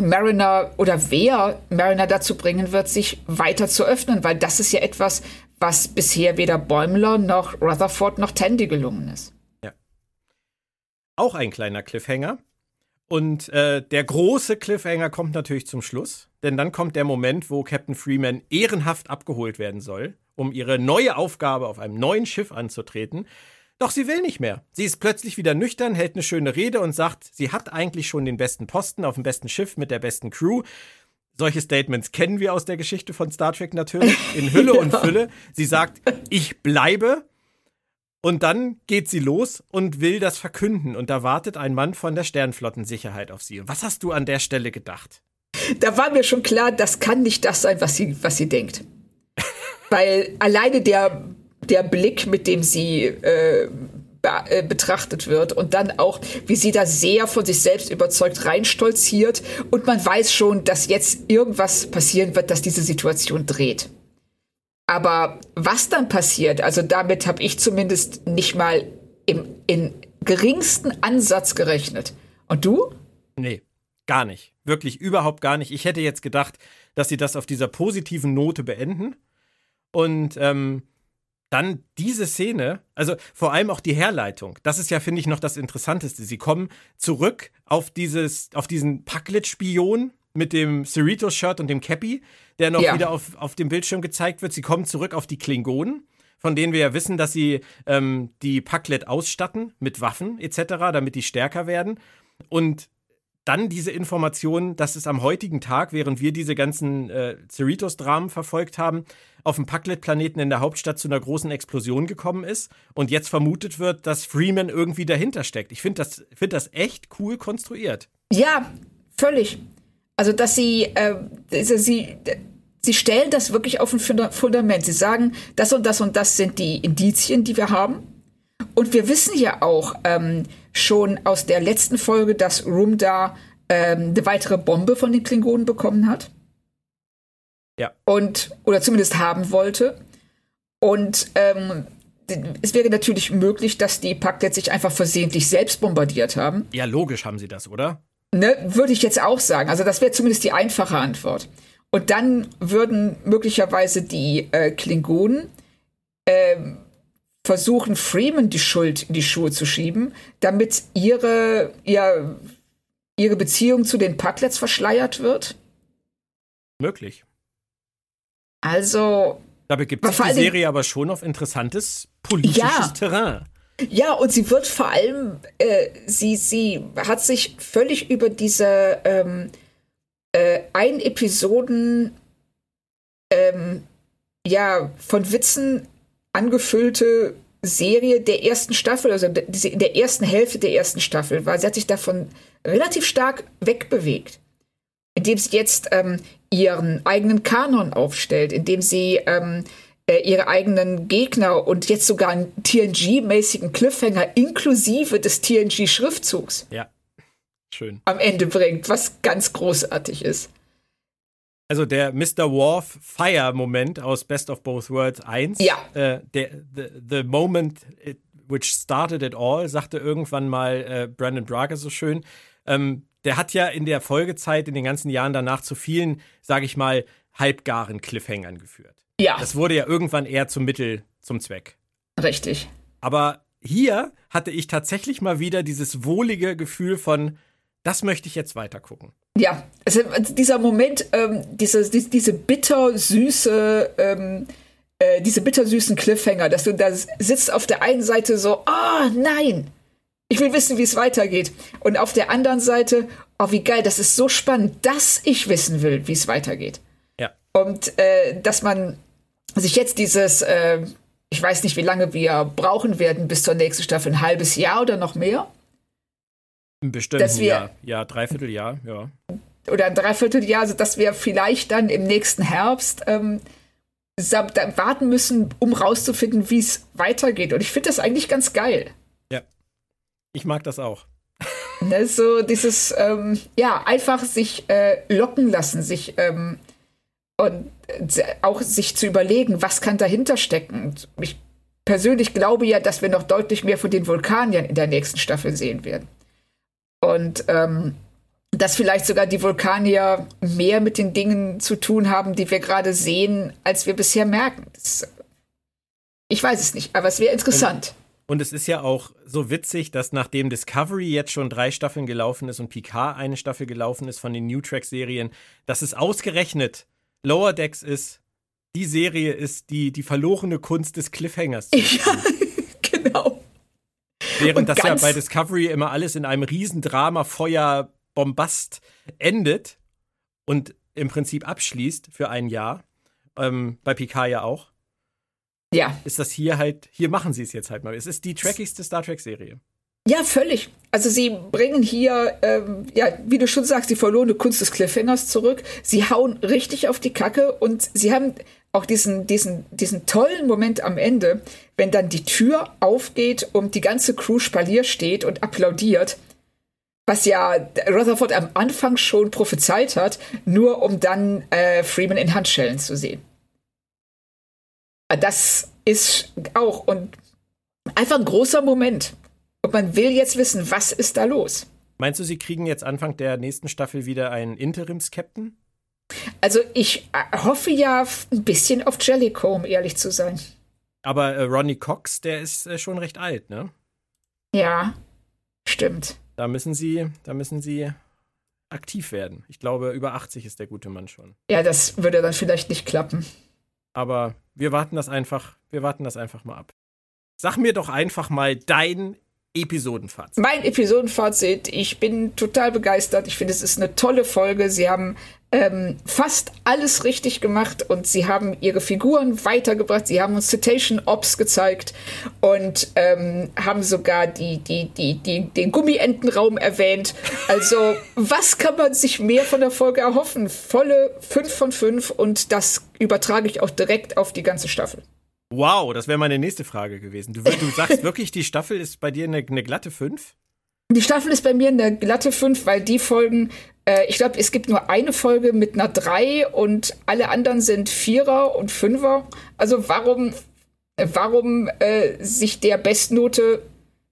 Mariner oder wer Mariner dazu bringen wird, sich weiter zu öffnen, weil das ist ja etwas, was bisher weder Bäumler noch Rutherford noch Tandy gelungen ist. auch ein kleiner Cliffhanger. Und äh, der große Cliffhanger kommt natürlich zum Schluss, denn dann kommt der Moment, wo Captain Freeman ehrenhaft abgeholt werden soll, um ihre neue Aufgabe auf einem neuen Schiff anzutreten. Doch sie will nicht mehr. Sie ist plötzlich wieder nüchtern, hält eine schöne Rede und sagt, sie hat eigentlich schon den besten Posten auf dem besten Schiff mit der besten Crew. Solche Statements kennen wir aus der Geschichte von Star Trek natürlich, in Hülle und. Fülle. Sie sagt, ich bleibe, und dann geht sie los und will das verkünden. Und da wartet ein Mann von der Sternflottensicherheit auf sie. Was hast du an der Stelle gedacht? Da war mir schon klar, das kann nicht das sein, was sie, was sie denkt. Weil alleine der, der Blick, mit dem sie äh, be äh, betrachtet wird und dann auch, wie sie da sehr von sich selbst überzeugt reinstolziert und man weiß schon, dass jetzt irgendwas passieren wird, dass diese Situation dreht. Aber was dann passiert, also damit habe ich zumindest nicht mal im, im geringsten Ansatz gerechnet. Und du? Nee, gar nicht. Wirklich überhaupt gar nicht. Ich hätte jetzt gedacht, dass sie das auf dieser positiven Note beenden. Und ähm, dann diese Szene, also vor allem auch die Herleitung, das ist ja, finde ich, noch das Interessanteste. Sie kommen zurück auf dieses, auf diesen Packlet-Spion mit dem Cerritos-Shirt und dem Cappy, der noch ja. wieder auf, auf dem Bildschirm gezeigt wird. Sie kommen zurück auf die Klingonen, von denen wir ja wissen, dass sie ähm, die Packlet ausstatten mit Waffen etc., damit die stärker werden. Und dann diese Information, dass es am heutigen Tag, während wir diese ganzen äh, Cerritos-Dramen verfolgt haben, auf dem Packlet-Planeten in der Hauptstadt zu einer großen Explosion gekommen ist und jetzt vermutet wird, dass Freeman irgendwie dahinter steckt. Ich finde das, find das echt cool konstruiert. Ja, völlig. Also, dass sie, äh, sie, sie stellen das wirklich auf ein Fundament. Sie sagen, das und das und das sind die Indizien, die wir haben. Und wir wissen ja auch ähm, schon aus der letzten Folge, dass Rumda ähm, eine weitere Bombe von den Klingonen bekommen hat. Ja. Und, oder zumindest haben wollte. Und ähm, es wäre natürlich möglich, dass die Paktet sich einfach versehentlich selbst bombardiert haben. Ja, logisch haben sie das, oder? Ne, würde ich jetzt auch sagen. Also das wäre zumindest die einfache Antwort. Und dann würden möglicherweise die äh, Klingonen äh, versuchen, Freeman die Schuld in die Schuhe zu schieben, damit ihre, ihr, ihre Beziehung zu den Pucklets verschleiert wird. Möglich. Also. Dabei gibt sich die Serie aber schon auf interessantes politisches ja, Terrain. Ja, und sie wird vor allem, äh, sie, sie hat sich völlig über diese ähm, äh, ein Episoden ähm, ja, von Witzen angefüllte Serie der ersten Staffel, also in der ersten Hälfte der ersten Staffel, war, sie hat sich davon relativ stark wegbewegt indem sie jetzt ähm, ihren eigenen Kanon aufstellt, indem sie ähm, äh, ihre eigenen Gegner und jetzt sogar einen TNG-mäßigen Cliffhanger inklusive des TNG-Schriftzugs. Ja. Schön. Am Ende bringt, was ganz großartig ist. Also der Mr. Worf Fire-Moment aus Best of Both Worlds 1. Ja. Äh, der, the, the moment it, which started it all, sagte irgendwann mal äh, Brandon Braga so schön. Ähm, der hat ja in der Folgezeit, in den ganzen Jahren danach zu vielen, sage ich mal, halbgaren Cliffhangern geführt. Ja. Das wurde ja irgendwann eher zum Mittel zum Zweck. Richtig. Aber hier hatte ich tatsächlich mal wieder dieses wohlige Gefühl von, das möchte ich jetzt weiter gucken. Ja, also, dieser Moment, ähm, diese, diese, diese bittersüße, ähm, äh, diese bittersüßen Cliffhanger, dass du da sitzt auf der einen Seite so, ah, oh, nein, ich will wissen, wie es weitergeht. Und auf der anderen Seite, oh, wie geil, das ist so spannend, dass ich wissen will, wie es weitergeht. Ja. Und äh, dass man sich jetzt dieses, äh, ich weiß nicht, wie lange wir brauchen werden bis zur nächsten Staffel, ein halbes Jahr oder noch mehr? Bestimmt, dass wir, ja, ja, dreiviertel Jahr, ja. Oder ein Dreivierteljahr, also dass wir vielleicht dann im nächsten Herbst ähm, warten müssen, um rauszufinden, wie es weitergeht. Und ich finde das eigentlich ganz geil. Ich mag das auch. Ne, so dieses, ähm, ja, einfach sich äh, locken lassen, sich ähm, und äh, auch sich zu überlegen, was kann dahinter stecken. Und ich persönlich glaube ja, dass wir noch deutlich mehr von den Vulkaniern in der nächsten Staffel sehen werden. Und ähm, dass vielleicht sogar die Vulkanier mehr mit den Dingen zu tun haben, die wir gerade sehen, als wir bisher merken. Das, ich weiß es nicht, aber es wäre interessant. Und es ist ja auch so witzig, dass nachdem Discovery jetzt schon drei Staffeln gelaufen ist und Picard eine Staffel gelaufen ist von den New Track-Serien, dass es ausgerechnet Lower Decks ist, die Serie ist die, die verlorene Kunst des Cliffhangers. Ja, genau. Während das ja bei Discovery immer alles in einem Riesendrama, Feuer, Bombast endet und im Prinzip abschließt für ein Jahr. Ähm, bei Picard ja auch ja. ist das hier halt, hier machen sie es jetzt halt mal. Es ist die trackigste Star Trek-Serie. Ja, völlig. Also sie bringen hier, ähm, ja, wie du schon sagst, die verlorene Kunst des Cliffhangers zurück. Sie hauen richtig auf die Kacke und sie haben auch diesen, diesen, diesen tollen Moment am Ende, wenn dann die Tür aufgeht und die ganze Crew Spalier steht und applaudiert, was ja Rutherford am Anfang schon prophezeit hat, nur um dann äh, Freeman in Handschellen zu sehen. Das ist auch und einfach ein großer Moment. Und man will jetzt wissen, was ist da los? Meinst du, sie kriegen jetzt Anfang der nächsten Staffel wieder einen Interims-Captain? Also ich äh, hoffe ja ein bisschen auf Jellicoe, um ehrlich zu sein. Aber äh, Ronnie Cox, der ist äh, schon recht alt, ne? Ja, stimmt. Da müssen sie, da müssen sie aktiv werden. Ich glaube, über 80 ist der gute Mann schon. Ja, das würde dann vielleicht nicht klappen. Aber wir warten das einfach, wir warten das einfach mal ab. Sag mir doch einfach mal dein Episodenfazit. Mein Episodenfazit, ich bin total begeistert. Ich finde, es ist eine tolle Folge. Sie haben ähm, fast alles richtig gemacht und sie haben ihre Figuren weitergebracht. Sie haben uns Citation Ops gezeigt und ähm, haben sogar die, die, die, die, den Gummientenraum erwähnt. Also, was kann man sich mehr von der Folge erhoffen? Volle 5 von 5 und das übertrage ich auch direkt auf die ganze Staffel. Wow, das wäre meine nächste Frage gewesen. Du, du sagst wirklich, die Staffel ist bei dir eine, eine glatte 5? Die Staffel ist bei mir eine glatte 5, weil die Folgen, äh, ich glaube, es gibt nur eine Folge mit einer 3 und alle anderen sind Vierer und Fünfer. Also warum, warum äh, sich der Bestnote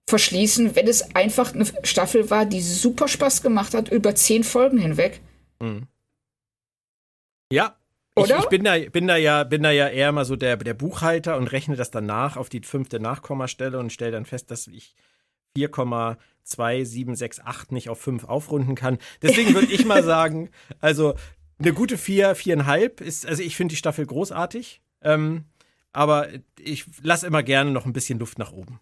verschließen, wenn es einfach eine Staffel war, die super Spaß gemacht hat, über zehn Folgen hinweg? Mhm. Ja, ich, ich, bin, da, bin, da ja, bin da ja eher mal so der, der Buchhalter und rechne das dann nach auf die fünfte Nachkommastelle und stelle dann fest, dass ich 4,2768 nicht auf 5 aufrunden kann. Deswegen würde ich mal sagen, also eine gute 4, 4,5 ist, also ich finde die Staffel großartig, ähm, aber ich lasse immer gerne noch ein bisschen Luft nach oben.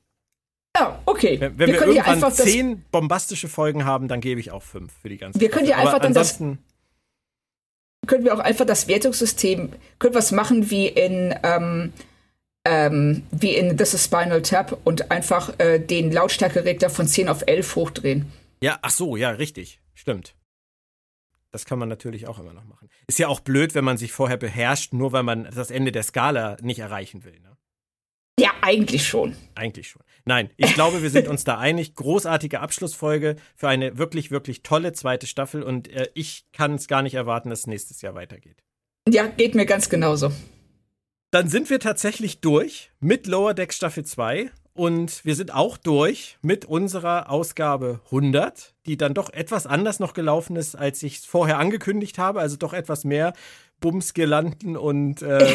Ja, okay. Wenn, wenn wir, wir irgendwann zehn bombastische Folgen haben, dann gebe ich auch fünf für die ganze Wir können ja einfach dann das können wir auch einfach das Wertungssystem, können wir es machen wie in, ähm, ähm, wie in This is Spinal Tap und einfach äh, den Lautstärkeregler von 10 auf 11 hochdrehen. Ja, ach so, ja, richtig. Stimmt. Das kann man natürlich auch immer noch machen. Ist ja auch blöd, wenn man sich vorher beherrscht, nur weil man das Ende der Skala nicht erreichen will. Ne? Ja, eigentlich schon. Eigentlich schon. Nein, ich glaube, wir sind uns da einig. Großartige Abschlussfolge für eine wirklich, wirklich tolle zweite Staffel und äh, ich kann es gar nicht erwarten, dass es nächstes Jahr weitergeht. Ja, geht mir ganz genauso. Dann sind wir tatsächlich durch mit Lower Deck Staffel 2 und wir sind auch durch mit unserer Ausgabe 100, die dann doch etwas anders noch gelaufen ist, als ich es vorher angekündigt habe. Also doch etwas mehr Bumsgirlanden und äh,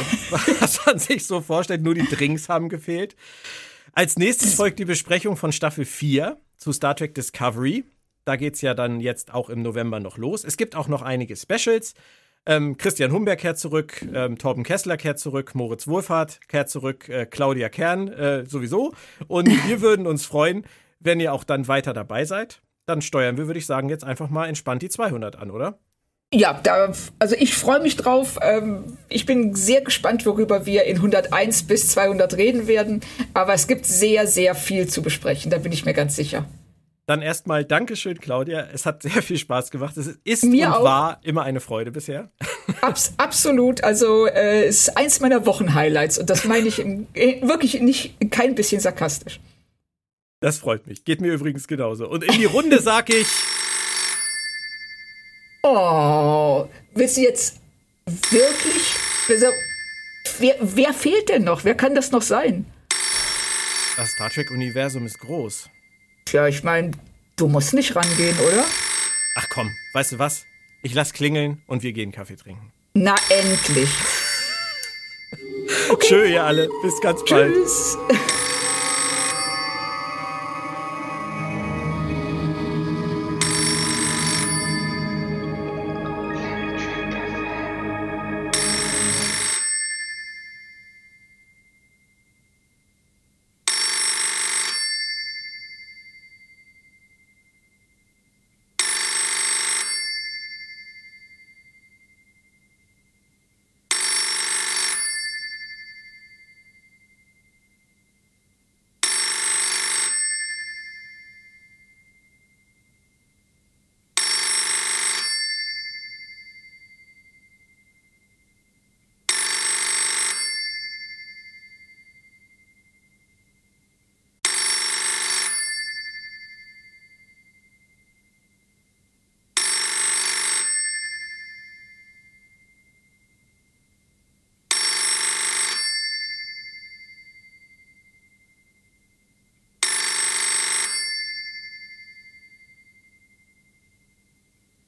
was man sich so vorstellt. Nur die Drinks haben gefehlt. Als nächstes folgt die Besprechung von Staffel 4 zu Star Trek Discovery. Da geht es ja dann jetzt auch im November noch los. Es gibt auch noch einige Specials. Ähm, Christian Humberg kehrt zurück, ähm, Torben Kessler kehrt zurück, Moritz Wohlfahrt kehrt zurück, äh, Claudia Kern äh, sowieso. Und wir würden uns freuen, wenn ihr auch dann weiter dabei seid. Dann steuern wir, würde ich sagen, jetzt einfach mal entspannt die 200 an, oder? Ja, da, also ich freue mich drauf. Ähm, ich bin sehr gespannt, worüber wir in 101 bis 200 reden werden. Aber es gibt sehr, sehr viel zu besprechen, da bin ich mir ganz sicher. Dann erstmal Dankeschön, Claudia. Es hat sehr viel Spaß gemacht. Es ist Mir und auch. war immer eine Freude bisher. Abs absolut. Also äh, ist eins meiner Wochenhighlights und das meine ich im, wirklich nicht kein bisschen sarkastisch. Das freut mich. Geht mir übrigens genauso. Und in die Runde sage ich. Oh, willst du jetzt wirklich? Also, wer, wer fehlt denn noch? Wer kann das noch sein? Das Star Trek-Universum ist groß. Tja, ich meine, du musst nicht rangehen, oder? Ach komm, weißt du was? Ich lass klingeln und wir gehen Kaffee trinken. Na endlich. okay. Tschö, ihr alle. Bis ganz bald. Tschüss.